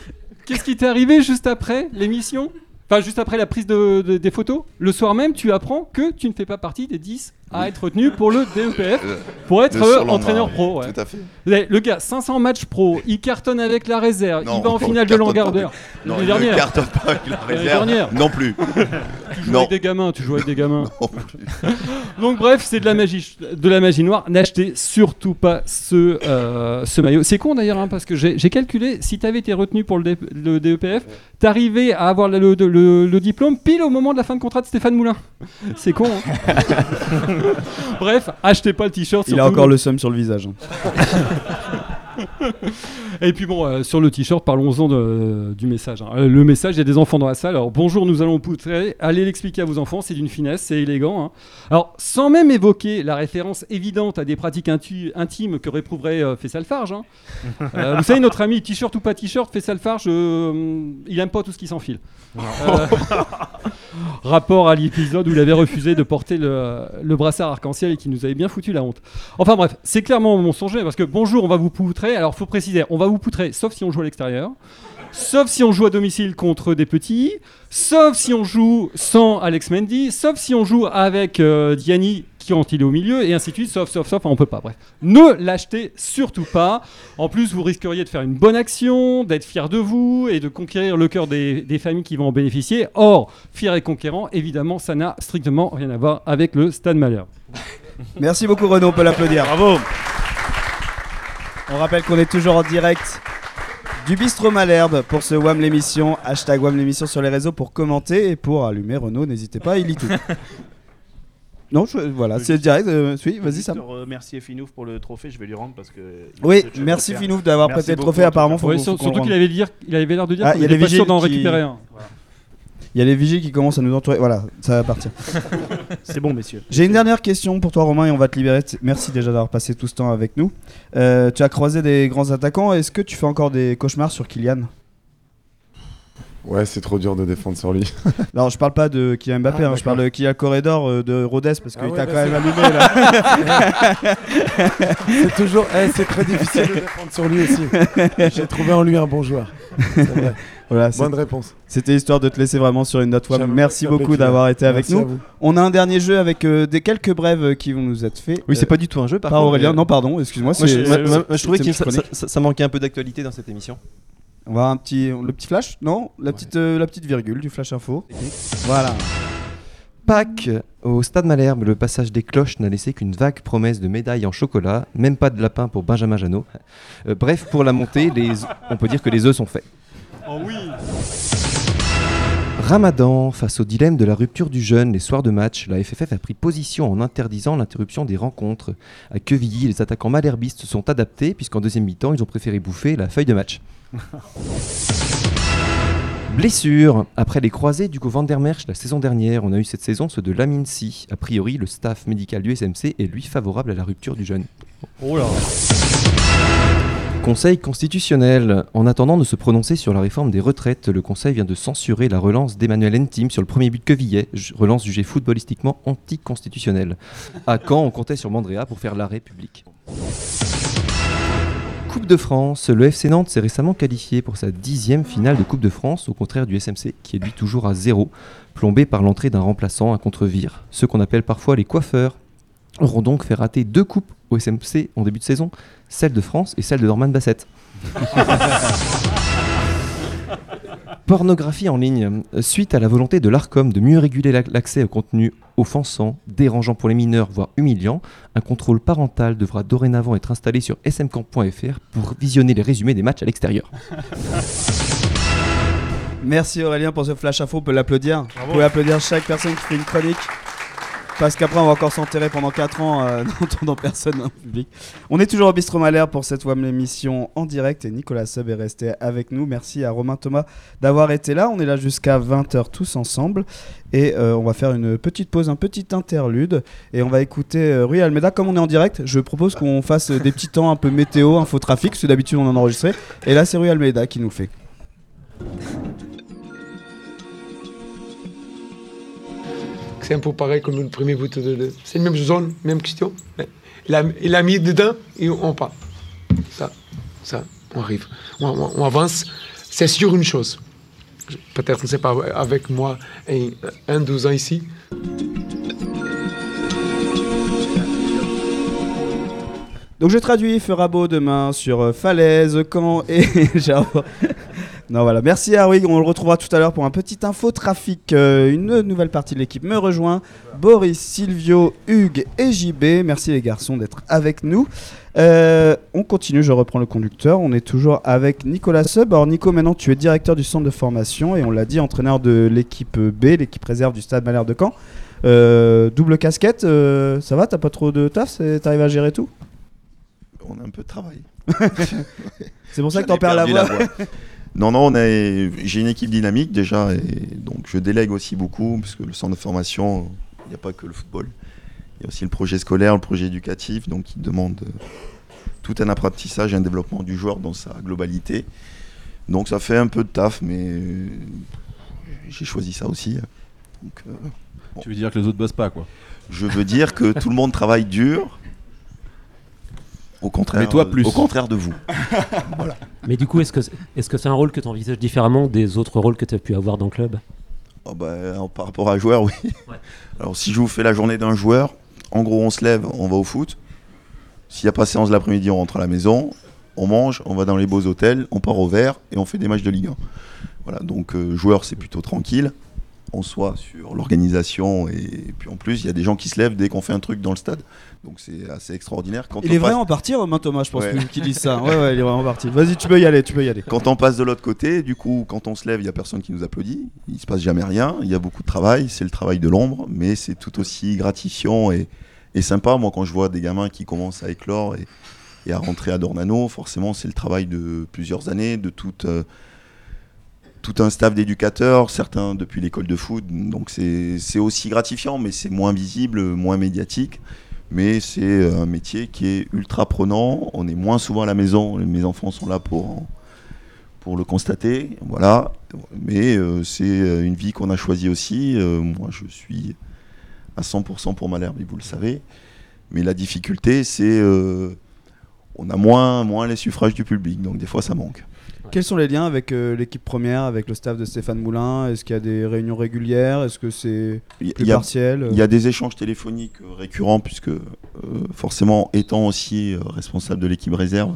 Qu'est-ce qui t'est arrivé juste après l'émission? Enfin, juste après la prise de- de- des photos Le soir même, tu apprends que tu ne fais pas partie des 10 à être retenu pour le DEPF, pour être euh, entraîneur pro. ouais. tout à fait. Le le gars, 500 matchs pro, il cartonne avec la réserve, Non, il va en on finale de cartonne pas Langardeur. Non, L'année il ne dernière. cartonne pas avec la réserve. dernière. Non plus. Tu joues Non. avec des gamins, tu joues avec des gamins. Donc bref, c'est de la magie, de la magie noire. N'achetez surtout pas ce, euh, ce maillot. C'est con d'ailleurs, hein, parce que j'ai calculé, si tu avais été retenu pour le, D- le DEPF, t'arrivais à avoir le, le- le- le diplôme pile au moment de la fin de contrat de Stéphane Moulin. C'est con. hein. bref, achetez pas le t-shirt. Il a encore le seum sur le visage. Et puis bon, euh, sur le t-shirt, parlons-en de- du message. hein. Euh, le message, il y a des enfants dans la salle. Alors bonjour, nous allons poutrer. Allez l'expliquer à vos enfants, c'est d'une finesse, c'est élégant. hein. Alors sans même évoquer la référence évidente à des pratiques intu- intimes que réprouverait euh, Faisal Farge. hein. Euh, vous savez, notre ami, t-shirt ou pas t-shirt, Faisal Farge, euh, il aime pas tout ce qui s'enfile. Euh, rapport à l'épisode où il avait refusé de porter le, le brassard arc-en-ciel et qui nous avait bien foutu la honte. Enfin bref, c'est clairement mensonger parce que bonjour, on va vous poutrer. Alors faut préciser, on va vous poutrer sauf si on joue à l'extérieur. Sauf si on joue à domicile contre des petits, sauf si on joue sans Alex Mendy, sauf si on joue avec euh, Diani qui quand il est au milieu, et ainsi de suite, sauf, sauf, sauf, enfin, on peut pas, bref. Ne l'achetez surtout pas. En plus, vous risqueriez de faire une bonne action, d'être fier de vous et de conquérir le cœur des, des familles qui vont en bénéficier. Or, fier et conquérant, évidemment, ça n'a strictement rien à voir avec le Stade Malherbe. Merci beaucoup Renaud, on peut l'applaudir. Bravo. On rappelle qu'on est toujours en direct du Bistrot Malherbe pour ce WAM l'émission. Hashtag WAM l'émission sur les réseaux pour commenter et pour allumer Renaud, n'hésitez pas, il lit tout. non, je- voilà, c'est direct. euh, oui, vas-y Sam. Remercier Finouf pour le trophée, je vais lui rendre parce que. Oui, merci Finouf d'avoir prêté le trophée, apparemment, faut- faut surtout qu'il avait, l'air de dire Ah, qu'il il y a était les pas sûr d'en qui- récupérer un. Il y a les vigiles qui commencent à nous entourer. Voilà, ça va partir. C'est bon, messieurs. J'ai une dernière question pour toi, Romain, et on va te libérer. Merci déjà d'avoir passé tout ce temps avec nous. Euh, tu as croisé des grands attaquants. Est-ce que tu fais encore des cauchemars sur Kylian? Ouais, c'est trop dur de défendre sur lui. Alors, je parle pas de Kylian Mbappé, Ah, hein, je parle de Kylian Corridor euh, de Rodez parce qu'il Ah ouais, t'a bah, quand même allumé là. c'est toujours, eh, c'est très difficile de défendre sur lui aussi. J'ai trouvé en lui un bon joueur. C'est vrai. Voilà, Bonne c'est- réponse. C'était histoire de te laisser vraiment sur une note Merci beaucoup d'avoir été avec Merci nous. On a un dernier jeu avec euh, des quelques brèves euh, qui vont nous être faits. Oui, c'est Euh, pas du tout un jeu, par Par contre, Aurélien, non, pardon, excuse-moi. Moi, je, c'est- moi- c'est- moi, je trouvais que ça manquait un peu d'actualité dans cette émission. On va un petit, le petit flash Non? La petite, euh, la petite virgule du flash info. Voilà. Pâques, au stade Malherbe, le passage des cloches n'a laissé qu'une vague promesse de médailles en chocolat, même pas de lapin pour Benjamin Janot. Euh, bref, pour la montée, les... on peut dire que les œufs sont faits. Oh oui Ramadan, face au dilemme de la rupture du jeûne les soirs de match, la FFF a pris position en interdisant l'interruption des rencontres. À Quevilly, les attaquants malherbistes se sont adaptés puisqu'en deuxième mi-temps, ils ont préféré bouffer la feuille de match. Blessure. Après les croisés du Van der Merch la saison dernière, on a eu cette saison ceux de Lamine. A priori, le staff médical du SMC est lui favorable à la rupture du jeûne. Oh là Conseil constitutionnel. En attendant de se prononcer sur la réforme des retraites, le Conseil vient de censurer la relance d'Emmanuel Entim sur le premier but que Villet, ju- relance jugée footballistiquement anticonstitutionnelle. À Caen, on comptait sur Mandrea pour faire l'arrêt public. Coupe de France, le FC Nantes s'est récemment qualifié pour sa dixième finale de Coupe de France, au contraire du SMC, qui est lui toujours à zéro, plombé par l'entrée d'un remplaçant à contre-vire. Ceux qu'on appelle parfois les coiffeurs auront donc fait rater deux coupes au SMC en début de saison, celle de France et celle de Norman Bassett. Pornographie en ligne. Suite à la volonté de l'ARCOM de mieux réguler l'ac- l'accès au contenu offensant, dérangeant pour les mineurs, voire humiliant, un contrôle parental devra dorénavant être installé sur smcamp.fr pour visionner les résumés des matchs à l'extérieur. Merci Aurélien pour ce flash info, on peut l'applaudir. Vous pouvez applaudir chaque personne qui fait une chronique. Parce qu'après, on va encore s'enterrer pendant 4 ans euh, n'entendant personne en public. On est toujours au Bistro Malherbe pour cette WAM l'émission en direct et Nicolas Sub est resté avec nous. Merci à Romain Thomas d'avoir été là. On est là jusqu'à 20h tous ensemble. Et euh, on va faire une petite pause, un petit interlude. Et on va écouter euh, Rui Almeida. Comme on est en direct, je propose qu'on fasse des petits temps un peu météo, infotrafic, parce que d'habitude on en a enregistré. Et là, c'est Rui Almeida qui nous le fait. C'est un peu pareil comme le premier but de. de- C'est la même zone, même question. Il, a, mis dedans et on part. Ça, ça, on arrive. On, avance. C'est sûr une chose. Peut-être, c'est pas avec moi un, deux ans ici. Donc je traduis, fera beau demain sur euh, Falaise, Caen et Jarre. Non voilà, merci Rui, on le retrouvera tout à l'heure pour un petit info trafic. Euh, une nouvelle partie de l'équipe me rejoint, Boris, Silvio, Hugues et JB. Merci les garçons d'être avec nous. Euh, on continue, je reprends le conducteur. On est toujours avec Nicolas Sub. Alors Nico, maintenant tu es directeur du centre de formation et on l'a dit, entraîneur de l'équipe B, l'équipe réserve du Stade Malherbe de Caen. Euh, double casquette, euh, ça va? T'as pas trop de taf? T'arrives à gérer tout? On a un peu de travail. C'est pour ça que t'en perds la voix. non, non, j'ai une équipe dynamique déjà, et donc je délègue aussi beaucoup, parce que le centre de formation, il n'y a pas que le football. Il y a aussi le projet scolaire, le projet éducatif, donc qui demande euh, tout un apprentissage et un développement du joueur dans sa globalité. Donc ça fait un peu de taf, mais euh, j'ai choisi ça aussi. Donc, euh, bon. Tu veux dire que les autres bossent pas, quoi Je veux dire que tout le monde travaille dur. Au contraire, Mais toi, plus. au contraire de vous. voilà. Mais du coup, est-ce que est-ce que c'est un rôle que tu envisages différemment des autres rôles que tu as pu avoir dans le club? Oh bah, euh, par rapport à un joueur, oui. Alors si je vous fais la journée d'un joueur, en gros on se lève, on va au foot. S'il n'y a pas séance de l'après-midi, on rentre à la maison, on mange, on va dans les beaux hôtels, on part au vert et on fait des matchs de Ligue 1. Voilà, donc euh, joueur c'est plutôt tranquille. On soit sur l'organisation et puis en plus il y a des gens qui se lèvent dès qu'on fait un truc dans le stade. Donc c'est assez extraordinaire. Quand Il on est passe- vraiment parti, Romain Thomas, je pense, Ouais. qu'il dit ça. Ouais, ouais, il est vraiment parti. Vas-y, tu peux y aller, tu peux y aller. Quand on passe de l'autre côté, du coup, quand on se lève, il n'y a personne qui nous applaudit. Il se passe jamais rien. Il y a beaucoup de travail. C'est le travail de l'ombre, mais c'est tout aussi gratifiant et, et sympa. Moi, quand je vois des gamins qui commencent à éclore et, et à rentrer à Dornano, forcément, c'est le travail de plusieurs années, de toute, euh, tout un staff d'éducateurs, certains depuis l'école de foot. Donc c'est aussi gratifiant, mais c'est moins visible, moins médiatique. Mais c'est euh, un métier qui est ultra prenant. On est moins souvent à la maison. Mes enfants sont là pour, pour le constater. Voilà. Mais euh, c'est euh, une vie qu'on a choisie aussi. Moi, je suis à 100% pour Malherbe, vous le savez. Mais la difficulté, c'est euh, on a moins, moins les suffrages du public. Donc des fois, ça manque. Quels sont les liens avec euh, l'équipe première, avec le staff de Stéphane Moulin? Est-ce qu'il y a des réunions régulières? Est-ce que c'est plus partiel? Il y a des échanges téléphoniques euh, récurrents, puisque euh, forcément, étant aussi euh, responsable de l'équipe réserve,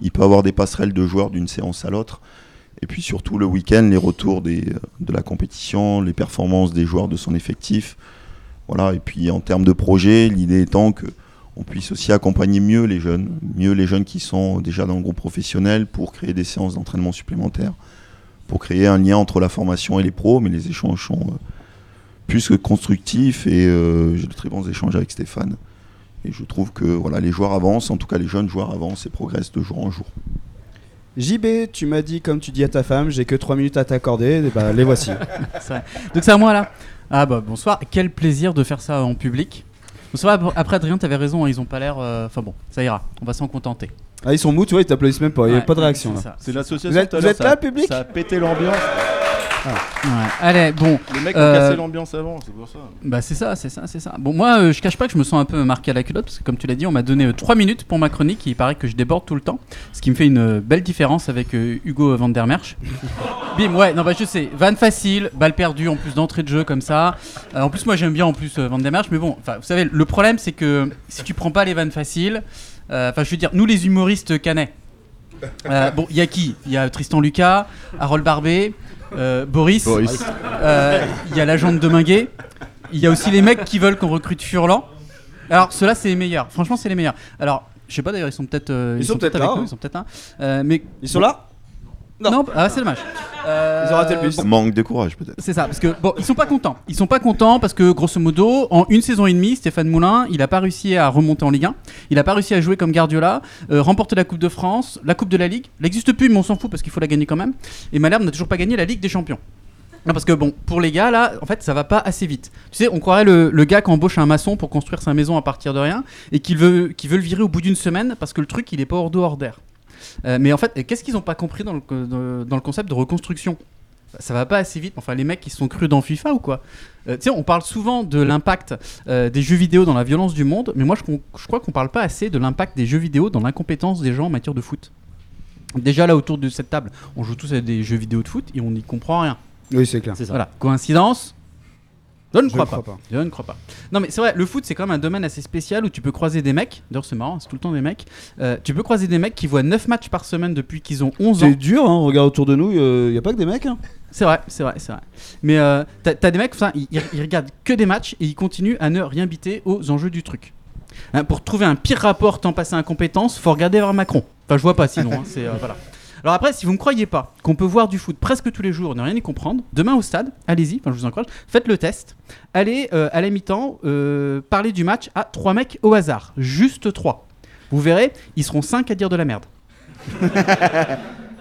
il peut avoir des passerelles de joueurs d'une séance à l'autre. Et puis surtout le week-end, les retours des, de la compétition, les performances des joueurs de son effectif. Voilà. Et puis en termes de projet, l'idée étant que on puisse aussi accompagner mieux les jeunes, mieux les jeunes qui sont déjà dans le groupe professionnel pour créer des séances d'entraînement supplémentaires, pour créer un lien entre la formation et les pros, mais les échanges sont euh, plus que constructifs et euh, j'ai de très bons échanges avec Stéphane. Et je trouve que voilà, les joueurs avancent, en tout cas les jeunes joueurs avancent et progressent de jour en jour. JB, tu m'as dit, comme tu dis à ta femme, j'ai que 3 minutes à t'accorder. Et bah, les voici. Donc c'est à moi là. Ah bah bonsoir, quel plaisir de faire ça en public. Bon, ça va, après Adrien, t'avais raison, hein, ils ont pas l'air. euh, Enfin bon, ça ira, on va s'en contenter. Ah, ils sont mous, tu vois, ils t'applaudissent même pas. Il n'y a Ouais, pas de réaction c'est là. ça. C'est l'association. Vous êtes, tout à vous l'heure, êtes ça là, public Ça a pété l'ambiance. Ouais. Allez, bon. Les mecs ont euh, cassé l'ambiance avant, c'est pour ça. Bah c'est ça, c'est ça, c'est ça. Bon moi euh, je cache pas que je me sens un peu marqué à la culotte parce que comme tu l'as dit on m'a donné 3 minutes pour ma chronique et il paraît que je déborde tout le temps. Ce qui me fait une euh, belle différence avec euh, Hugo Van der Merch. Bim ouais non bah je sais, van facile, balle perdue en plus d'entrée de jeu comme ça. Euh, en plus moi j'aime bien en plus euh, Van der Merch mais bon, enfin vous savez le problème c'est que si tu prends pas les vannes faciles, euh, enfin je veux dire nous les humoristes canets. Euh, bon, il y a qui? Il y a Tristan Lucas, Harold Barbet, euh, Boris. Boris. Euh, Il y a l'agent de Deminguet. Il y a aussi les mecs qui veulent qu'on recrute Furlan. Alors, ceux-là, c'est les meilleurs. Franchement, c'est les meilleurs. Alors, je sais pas d'ailleurs, ils sont peut-être. euh, Ils sont peut-être avec là, nous. Ils sont peut-être là. Euh, mais Ils sont là Non. ah, c'est dommage. Euh, Ils ont raté le bus. bon. Manque de courage peut-être. C'est ça, parce que bon, ils sont pas contents. Ils sont pas contents parce que grosso modo, en une saison et demie, Stéphane Moulin, il a pas réussi à remonter en Ligue 1. Il a pas réussi à jouer comme Guardiola, euh, remporter la Coupe de France, la Coupe de la Ligue. Elle n'existe plus, mais on s'en fout parce qu'il faut la gagner quand même. Et Malherbe n'a toujours pas gagné la Ligue des Champions. Non, parce que bon, pour les gars, là, en fait, ça va pas assez vite. Tu sais, on croirait le, le gars qui embauche un maçon pour construire sa maison à partir de rien et qu'il veut, qu'il veut le virer au bout d'une semaine parce que le truc, il est pas hors d'eau, hors d'air. Euh, mais en fait, qu'est-ce qu'ils ont pas compris dans le, dans- le concept de reconstruction? Ça va pas assez vite. Enfin, les mecs qui sont crus dans FIFA ou quoi? Euh, Tu sais, on parle souvent de l'impact euh, des jeux vidéo dans la violence du monde, mais moi je, crois qu'on parle pas assez de l'impact des jeux vidéo dans l'incompétence des gens en matière de foot. Déjà là autour de cette table, on joue tous à des jeux vidéo de foot et on n'y comprend rien. Oui, c'est clair. Voilà. Coïncidence Je ne crois, pas. pas. Je ne crois pas. Non mais c'est vrai, le foot c'est quand même un domaine assez spécial où tu peux croiser des mecs, d'ailleurs c'est marrant, c'est tout le temps des mecs, Euh, tu peux croiser des mecs qui voient 9 matchs par semaine depuis qu'ils ont 11 ans. C'est dur, hein, regarde autour de nous, il n'y a pas que des mecs. Hein. C'est vrai, c'est vrai, c'est vrai. Mais euh, t'as t'as des mecs, enfin, ils, ils- regardent que des matchs et ils continuent à ne rien biter aux enjeux du truc. Hein, pour trouver un pire rapport temps passé incompétence, faut regarder vers Macron. Enfin, je vois pas sinon. hein, c'est, euh, voilà. Alors après, si vous ne croyez pas qu'on peut voir du foot presque tous les jours, ne rien y comprendre, demain au stade, allez-y, enfin, je vous encourage, faites le test. Allez euh, à la mi-temps euh, parler du match à trois mecs au hasard, juste trois. Vous verrez, ils seront cinq à dire de la merde.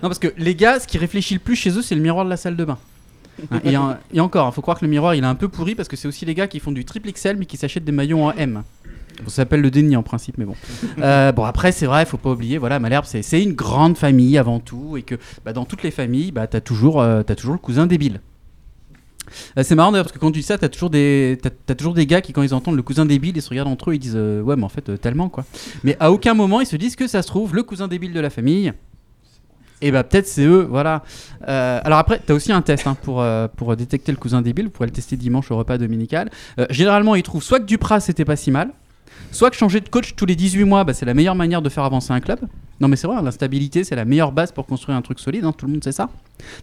Non, parce que les gars, ce qui réfléchit le plus chez eux, c'est le miroir de la salle de bain. Hein, et, en- et encore, il faut croire que le miroir il est un peu pourri parce que c'est aussi les gars qui font du triple XL mais qui s'achètent des maillots en M. Bon, ça s'appelle le déni en principe, mais bon. Euh, bon, après, c'est vrai, faut pas oublier, voilà, Malherbe, c'est une grande famille avant tout et que bah, dans toutes les familles, bah, t'as toujours, euh, toujours le cousin débile. Euh, c'est marrant d'ailleurs parce que quand tu dis ça, t'as toujours des, t'as toujours des gars qui quand ils entendent le cousin débile, ils se regardent entre eux, ils disent euh, ouais, mais en fait euh, tellement quoi. Mais à aucun moment ils se disent que ça se trouve le cousin débile de la famille. Et bah peut-être c'est eux, voilà. Alors après, t'as aussi un test hein, pour, pour détecter le cousin débile. Vous pourrez le tester dimanche au repas dominical. Généralement, ils trouvent soit que Duprat c'était pas si mal, soit que changer de coach tous les 18 mois, bah, c'est la meilleure manière de faire avancer un club. Non mais c'est vrai, hein, l'instabilité c'est la meilleure base pour construire un truc solide, hein, tout le monde sait ça.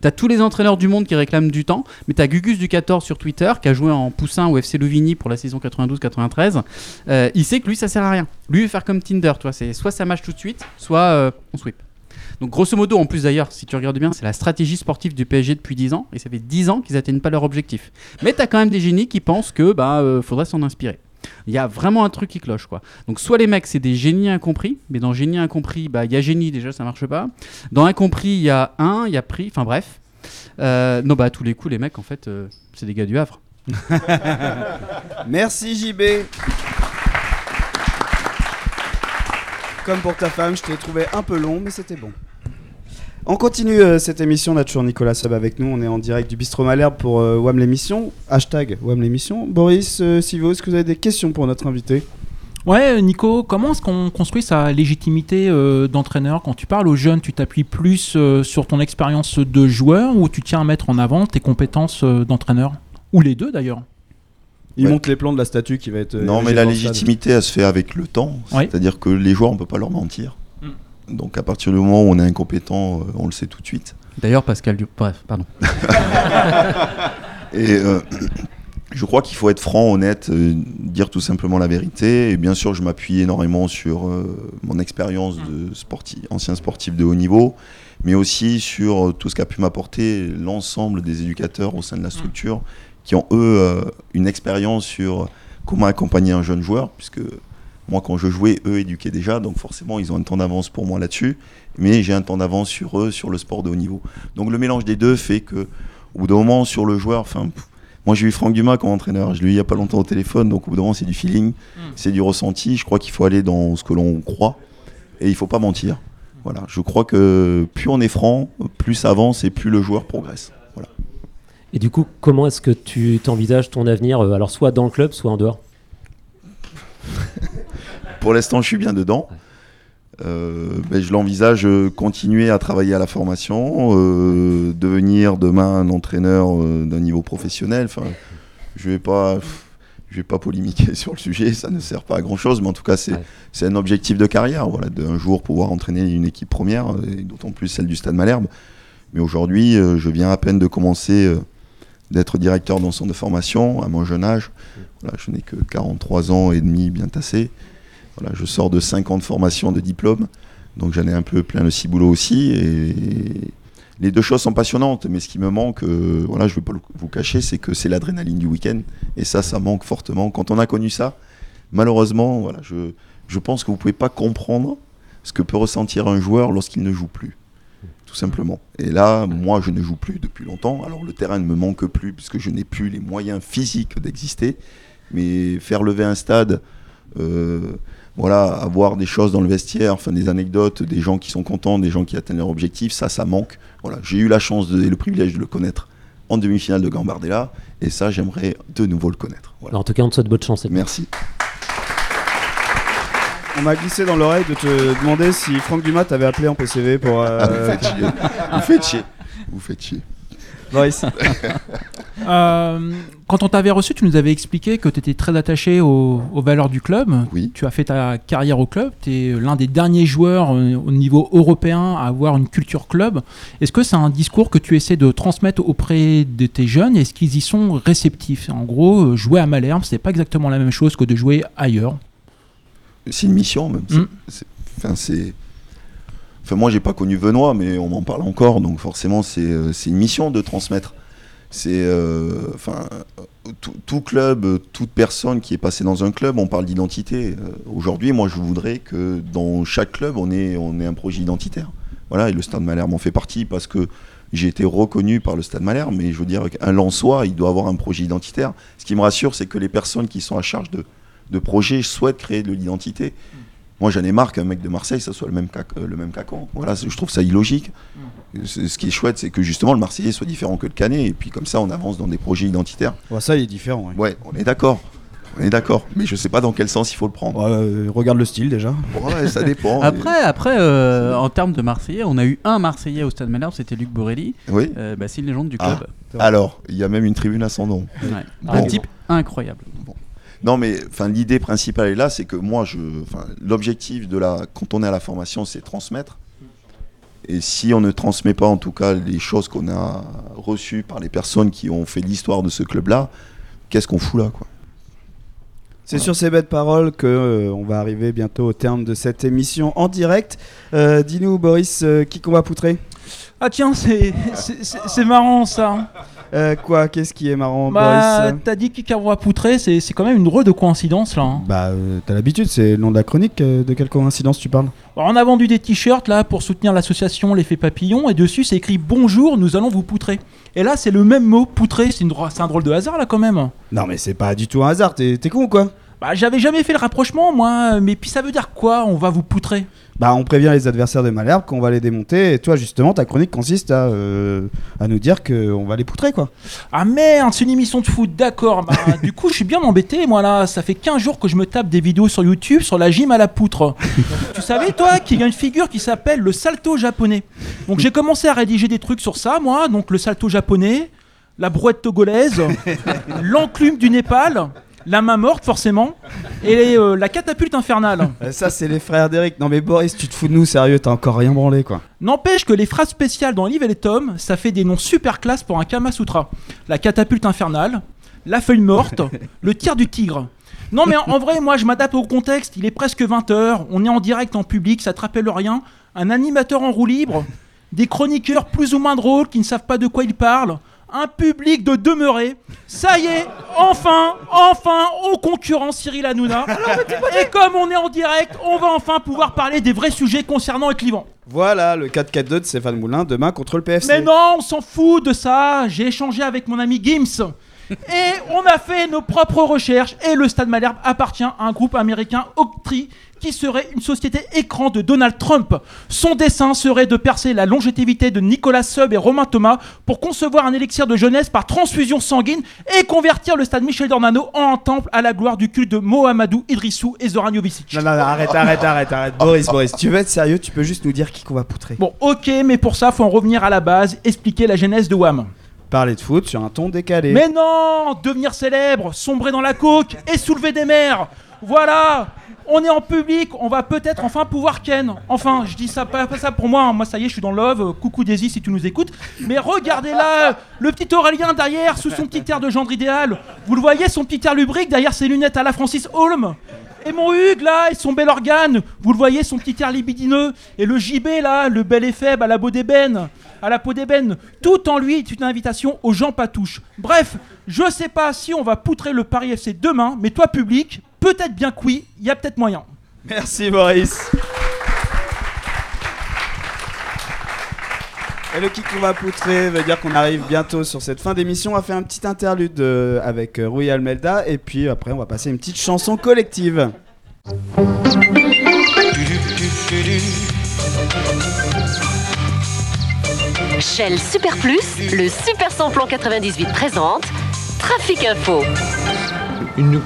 T'as tous les entraîneurs du monde qui réclament du temps, mais t'as Gugus du 14 sur Twitter qui a joué en poussin au FC Louvigny pour la saison 92-93. Euh, il sait que lui ça sert à rien. Lui faire comme Tinder, tu vois, c'est soit ça match tout de suite, soit euh, on sweep. Donc grosso modo, en plus d'ailleurs, si tu regardes bien, c'est la stratégie sportive du PSG depuis 10 ans, et ça fait 10 ans qu'ils n'atteignent pas leur objectif. Mais t'as quand même des génies qui pensent que bah euh, faudrait s'en inspirer. Il y a vraiment un truc qui cloche quoi. Donc soit les mecs c'est des génies incompris, mais dans génie incompris, bah il y a génie déjà ça marche pas. Dans incompris il y a un, il y a prix, enfin bref. Euh, non bah tous les coups les mecs en fait euh, c'est des gars du Havre. Merci JB. Comme pour ta femme, je t'ai trouvé un peu long, mais c'était bon. On continue euh, cette émission, on a toujours Nicolas Sab avec nous, on est en direct du Bistrot Malherbe pour euh, WAM l'émission, hashtag WAM l'émission. Boris, euh, Sivo, est-ce que vous avez des questions pour notre invité? Ouais, Nico, comment est-ce qu'on construit sa légitimité euh, d'entraîneur? Quand tu parles aux jeunes, tu t'appuies plus euh, sur ton expérience de joueur ou tu tiens à mettre en avant tes compétences euh, d'entraîneur? Ou les deux d'ailleurs Il Ouais. monte les plans de la statue qui va être... euh, Non, mais la légitimité, elle se fait avec le temps. Ouais. C'est-à-dire que les joueurs, on peut pas leur mentir. Mm. Donc à partir du moment où on est incompétent, euh, on le sait tout de suite. D'ailleurs Pascal Du... Bref, pardon. Et euh, je crois qu'il faut être franc, honnête, euh, dire tout simplement la vérité. Et bien sûr, je m'appuie énormément sur euh, mon expérience de sportif, ancien sportif de haut niveau, mais aussi sur tout ce qu'a pu m'apporter l'ensemble des éducateurs au sein de la structure, qui ont eux euh, une expérience sur comment accompagner un jeune joueur, puisque moi, quand je jouais, eux éduquaient déjà, donc forcément, ils ont un temps d'avance pour moi là-dessus, mais j'ai un temps d'avance sur eux, sur le sport de haut niveau. Donc le mélange des deux fait que, au bout d'un moment, sur le joueur, enfin, moi j'ai eu Franck Dumas comme entraîneur, je l'ai eu il n'y a pas longtemps au téléphone, donc au bout d'un moment, c'est du feeling, c'est du ressenti. Je crois qu'il faut aller dans ce que l'on croit et il faut pas mentir. Voilà, je crois que plus on est franc, plus ça avance et plus le joueur progresse. Voilà. Et du coup, comment est-ce que tu t'envisages ton avenir, euh, alors soit dans le club, soit en dehors? Pour l'instant, je suis bien dedans. Euh, ben, je l'envisage euh, continuer à travailler à la formation, euh, devenir demain un entraîneur euh, d'un niveau professionnel. Enfin, je vais pas, je vais pas polémiquer sur le sujet, ça ne sert pas à grand chose, mais en tout cas, c'est c'est un objectif de carrière, voilà, d'un jour pouvoir entraîner une équipe première, et d'autant plus celle du Stade Malherbe. Mais aujourd'hui, je viens à peine de commencer d'être directeur d'un centre de formation à mon jeune âge. Voilà, je n'ai que 43 ans et demi bien tassé. Voilà, je sors de 5 ans de formation de diplôme, donc j'en ai un peu plein le ciboulot aussi. Et les deux choses sont passionnantes, mais ce qui me manque, euh, voilà, je ne vais pas vous cacher, c'est que c'est l'adrénaline du week-end. Et ça, ça manque fortement. Quand on a connu ça, malheureusement, voilà, je, je pense que vous ne pouvez pas comprendre ce que peut ressentir un joueur lorsqu'il ne joue plus. Tout simplement. Et là, moi, je ne joue plus depuis longtemps. Alors, le terrain ne me manque plus puisque je n'ai plus les moyens physiques d'exister. Mais faire lever un stade, euh, voilà, avoir des choses dans le vestiaire, enfin des anecdotes, des gens qui sont contents, des gens qui atteignent leur objectif, ça, ça manque. Voilà, j'ai eu la chance de- et le privilège de le connaître en demi-finale de Gambardella, et ça, j'aimerais de nouveau le connaître. Voilà. En tout cas, on te souhaite bonne chance. Merci. On m'a glissé dans l'oreille de te demander si Franck Dumas t'avait appelé en PCV pour. euh, Ah, vous faites chier. Vous faites chier. Vous faites chier. Boris. Euh, quand on t'avait reçu, tu nous avais expliqué que tu étais très attaché aux, aux valeurs du club. Oui. Tu as fait ta carrière au club. Tu es l'un des derniers joueurs euh, au niveau européen à avoir une culture club. Est-ce que c'est un discours que tu essaies de transmettre auprès de tes jeunes? Est-ce qu'ils y sont réceptifs? En gros, euh, jouer à Malherbe, c'est pas exactement la même chose que de jouer ailleurs. C'est une mission même. C'est- Mm. c'est- Enfin, moi, j'ai pas connu Benoît, mais on m'en parle encore, donc forcément, c'est euh, une mission de transmettre. C'est. euh, Enfin, tout, club, toute personne qui est passée dans un club, on parle d'identité. Euh, Aujourd'hui, moi, je voudrais que dans chaque club, on ait, on ait un projet identitaire. Voilà, et le Stade Malherbe en fait partie parce que j'ai été reconnu par le Stade Malherbe, mais je veux dire qu'un Lensois, il doit avoir un projet identitaire. Ce qui me rassure, c'est que les personnes qui sont à charge de, de projets souhaitent créer de l'identité. Moi, j'en ai marre qu'un mec de Marseille, ça soit le même cac- euh, le même. Voilà, je trouve ça illogique. C'est- Ce qui est chouette, c'est que justement le Marseillais soit différent que le Canet, et puis comme ça, on avance dans des projets identitaires. Ouais, ça, il est différent. ouais. Ouais, on est d'accord. On est d'accord. Mais je sais pas dans quel sens il faut le prendre. euh, regarde le style déjà. Ouais, ça dépend. Après, après euh, en termes de Marseillais, on a eu un Marseillais au Stade Malherbe, c'était Luc Borelli. Oui. Euh, bah, c'est une légende du Ah, club. alors, il y a même une tribune à son nom. Ouais. Bon. Un type incroyable. Non, mais enfin, l'idée principale est là, c'est que moi, je, l'objectif de la, quand on est à la formation, c'est transmettre. Et si on ne transmet pas, en tout cas, les choses qu'on a reçues par les personnes qui ont fait l'histoire de ce club-là, qu'est-ce qu'on fout là, quoi? C'est sur ces belles paroles que euh, on va arriver bientôt au terme de cette émission en direct. Euh, Dis-nous, Boris, euh, qui qu'on va poutrer? Ah tiens, c'est c'est- c'est- c'est marrant ça. Euh, quoi Qu'est-ce qui est marrant, Bah, Boris t'as dit qui va poutrer, c'est c'est quand même une drôle de coïncidence là. hein. Bah, euh, t'as l'habitude, c'est le nom de la chronique. euh, de quelle coïncidence tu parles? Alors, on a vendu des t-shirts là pour soutenir l'association L'effet papillon et dessus c'est écrit bonjour, nous allons vous poutrer. Et là c'est le même mot, poutrer, c'est une dro- c'est un drôle de hasard là quand même. Non, mais c'est pas du tout un hasard. T'es t'es con ou quoi? Bah j'avais jamais fait le rapprochement moi, mais puis ça veut dire quoi On va vous poutrer? Bah, on prévient les adversaires de Malherbe qu'on va les démonter. Et toi, justement, ta chronique consiste à, euh, à nous dire qu'on va les poutrer, quoi. Ah merde, c'est une émission de foot, d'accord. Bah, du coup, je suis bien embêté, moi là. Ça fait 15 jours que je me tape des vidéos sur YouTube sur la gym à la poutre. tu savais, toi, qu'il y a une figure qui s'appelle le salto japonais. Donc j'ai commencé à rédiger des trucs sur ça, moi. Donc le salto japonais, la brouette togolaise, l'enclume du Népal, la main morte, forcément, et euh, la catapulte infernale. Euh, Ça, c'est les frères d'Eric. Non, mais Boris, tu te fous de nous, sérieux, t'as encore rien branlé, quoi. N'empêche que les phrases spéciales dans Liv et les tomes, ça fait des noms super classe pour un Kama Sutra. La catapulte infernale, la feuille morte, le tir du tigre. Non mais en, en vrai, moi je m'adapte au contexte, il est presque 20h, on est en direct en public, ça te rappelle rien, un animateur en roue libre, des chroniqueurs plus ou moins drôles qui ne savent pas de quoi ils parlent, un public de demeurés. Ça y est, enfin, enfin, on concurrence Cyril Hanouna. Et comme on est en direct, on va enfin pouvoir parler des vrais sujets concernant Clivant. Voilà le 4-4-2 de Stéphane Moulin demain contre le PFC. Mais non, on s'en fout de ça. J'ai échangé avec mon ami Gims. Et on a fait nos propres recherches. Et le Stade Malherbe appartient à un groupe américain Octree qui serait une société écran de Donald Trump. Son dessin serait de percer la longévité de Nicolas Sub et Romain Thomas pour concevoir un élixir de jeunesse par transfusion sanguine et convertir le stade Michel Dornano en un temple à la gloire du culte de Mohamedou Idrissou et Zoran Jovicic. Non, non, non, arrête, arrête, arrête, arrête. Boris, Boris, tu veux être sérieux, tu peux juste nous dire qui qu'on va poutrer. Bon, ok, mais pour ça, faut en revenir à la base, expliquer la genèse de Wham. Parler de foot sur un ton décalé. Mais non Devenir célèbre, sombrer dans la coke et soulever des mers Voilà On est en public, on va peut-être enfin pouvoir ken. Enfin, je dis ça pas, ça pour moi, hein. moi ça y est, je suis dans love. Euh, Coucou Daisy si tu nous écoutes. Mais regardez là, le petit Aurélien derrière, sous son petit air de gendre idéal. Vous le voyez, son petit air lubrique derrière ses lunettes à la Francis Holm et mon Hugues là, et son bel organe, vous le voyez, son petit air libidineux, et le JB là, le bel et faible à la peau d'ébène, à la peau d'ébène, tout en lui est une invitation aux gens patouches. Bref, je sais pas si on va poutrer le Paris FC demain, mais toi public, peut-être bien que oui, il y a peut-être moyen. Merci Boris. Et le kick qu'on va poutrer veut dire qu'on arrive bientôt sur cette fin d'émission. On va faire un petit interlude euh, avec euh, Rui Almelda et puis après on va passer une petite chanson collective. Shell Super Plus, le Super Samplon 98 présente Trafic Info. Une,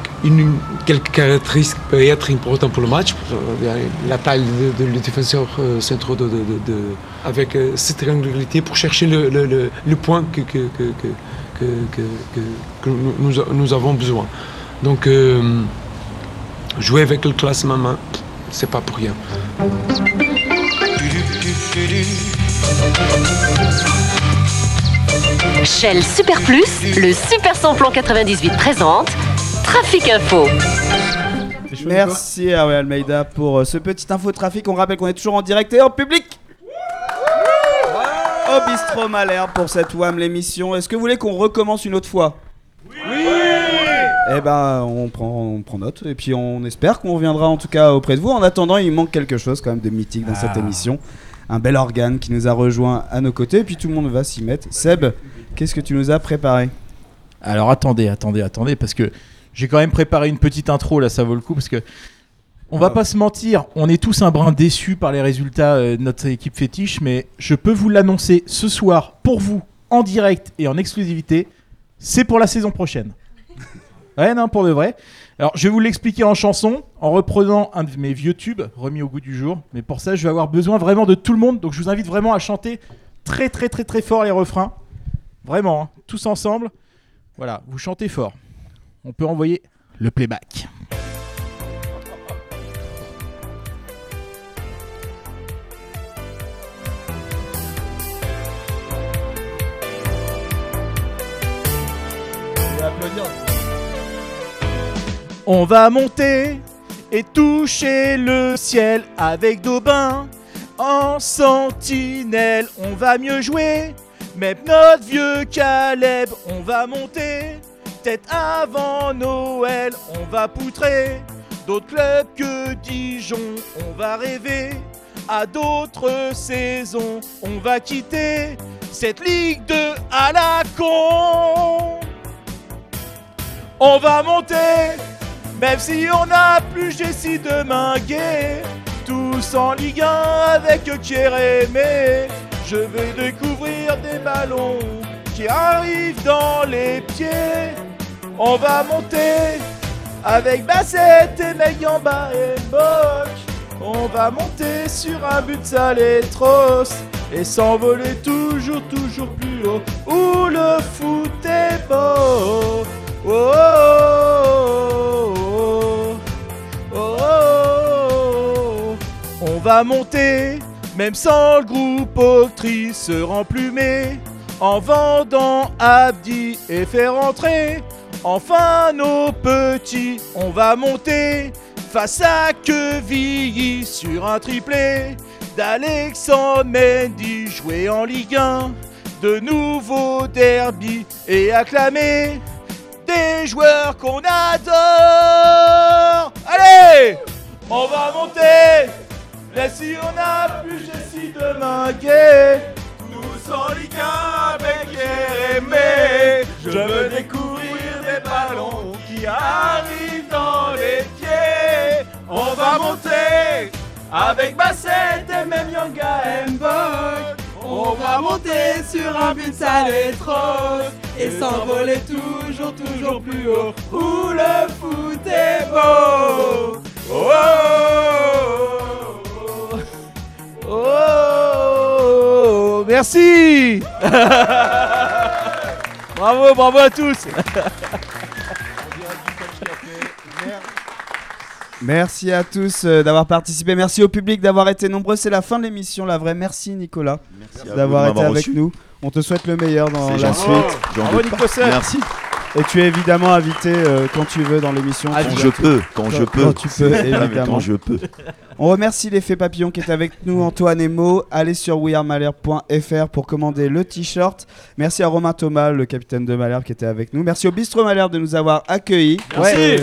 quelques caractéristiques peuvent être importantes pour le match. Euh, La taille de, de, défenseur euh, de, de- de- de- avec euh, cette triangulalité pour chercher le, le- point que, que, que, que, nous, nous- avons besoin. Donc, jouer avec le classement, main, c'est pas pour rien. Shell Super Plus, le Super Samplon 98 présente Trafic Info. Merci à Almeida pour euh, ce petit info trafic. On rappelle qu'on est toujours en direct et en public. Au bistrot Malherbe pour cette WAM l'émission. Est-ce que vous voulez qu'on recommence une autre fois? Oui Eh ben, on prend, on prend note et puis on espère qu'on reviendra en tout cas auprès de vous. En attendant, il manque quelque chose quand même de mythique dans cette Ah. émission. Un bel organe qui nous a rejoint à nos côtés et puis tout le monde va s'y mettre. Seb, qu'est-ce que tu nous as préparé? Alors attendez, attendez, attendez, parce que j'ai quand même préparé une petite intro là, ça vaut le coup, parce que on va pas se mentir, on est tous un brin déçus par les résultats euh, de notre équipe fétiche, mais je peux vous l'annoncer ce soir pour vous, en direct et en exclusivité, c'est pour la saison prochaine. Ouais, non, pour de vrai. Alors, je vais vous l'expliquer en chanson, en reprenant un de mes vieux tubes remis au goût du jour. Mais pour ça, je vais avoir besoin vraiment de tout le monde. Donc, je vous invite vraiment à chanter très, très, très, très fort les refrains. Vraiment, hein, tous ensemble. Voilà, vous chantez fort. On peut envoyer le playback. On va monter et toucher le ciel avec Daubin. En sentinelle, on va mieux jouer. Même notre vieux Caleb, on va monter. Peut-être avant Noël, on va poutrer. D'autres clubs que Dijon, on va rêver. À d'autres saisons, on va quitter cette ligue de à la con. On va monter, même si on n'a plus Jessie de Minguet. Tous en Ligue 1 avec Kérémé. Je vais découvrir des ballons qui arrivent dans les pieds. On va monter avec Bassett et Megamba et Bock. On va monter sur un but Saletros et s'envoler toujours, toujours plus haut. Où le foot est beau. Oh, oh, oh, oh, oh, oh. On va monter, même sans le groupe Octree se remplumer, en vendant Abdi et faire entrer. Enfin nos petits, on va monter face à Quevilly sur un triplé d'Alexandre Mendy jouer en Ligue 1. De nouveaux derby et acclamer des joueurs qu'on adore. Allez, on va monter. Mais si on a plus Jessie de Minguet, tous en Ligue 1 avec Jérémé, je veux découvrir arrivent dans les pieds. On va monter Avec Bassett et même Yanga Mbok On va monter sur un but salé trop Et s'envoler toujours, toujours plus haut. Où le foot est beau. Oh, oh, oh, oh, Merci. Bravo, bravo à tous Merci à tous euh, d'avoir participé. Merci au public d'avoir été nombreux. C'est la fin de l'émission, la vraie. Merci Nicolas d'avoir été avec reçu. nous. On te souhaite le meilleur dans la suite. Bravo. Merci. Et tu es évidemment invité euh, quand tu veux dans l'émission. Quand je peux, quand je peux. Quand tu peux, mais quand évidemment. je peux. On remercie l'effet papillon qui est avec nous, Antoine et Mo. Allez sur wearemalherbe.fr pour commander le t-shirt. Merci à Romain Thomas, le capitaine de Malherbe, qui était avec nous. Merci au Bistrot Malherbe de nous avoir accueillis. Merci. Euh.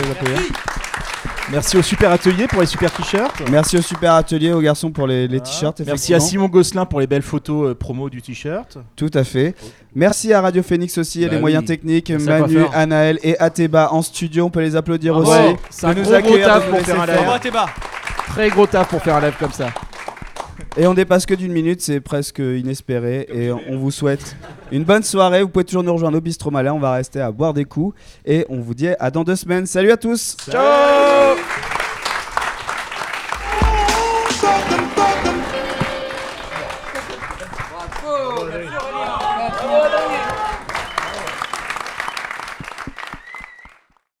Merci au super atelier pour les super t-shirts. Merci au super atelier, aux garçons pour les, les t-shirts. Merci à. Simon Gosselin pour les belles photos euh, promo du t-shirt. Tout à fait. Merci à Radio Phoenix aussi et Bah les oui. moyens techniques, Merci à Manu, Coiffeur. Anaël et Ateba en studio. On peut les applaudir Bravo. aussi. C'est un De gros, gros taf de pour nous faire un laisser live. Très gros taf pour faire un live comme ça. Et on dépasse que d'une minute, c'est presque inespéré. Et on vous souhaite une bonne soirée. Vous pouvez toujours nous rejoindre au Bistrot Malin. On va rester à boire des coups. Et on vous dit à dans deux semaines. Salut à tous. Ciao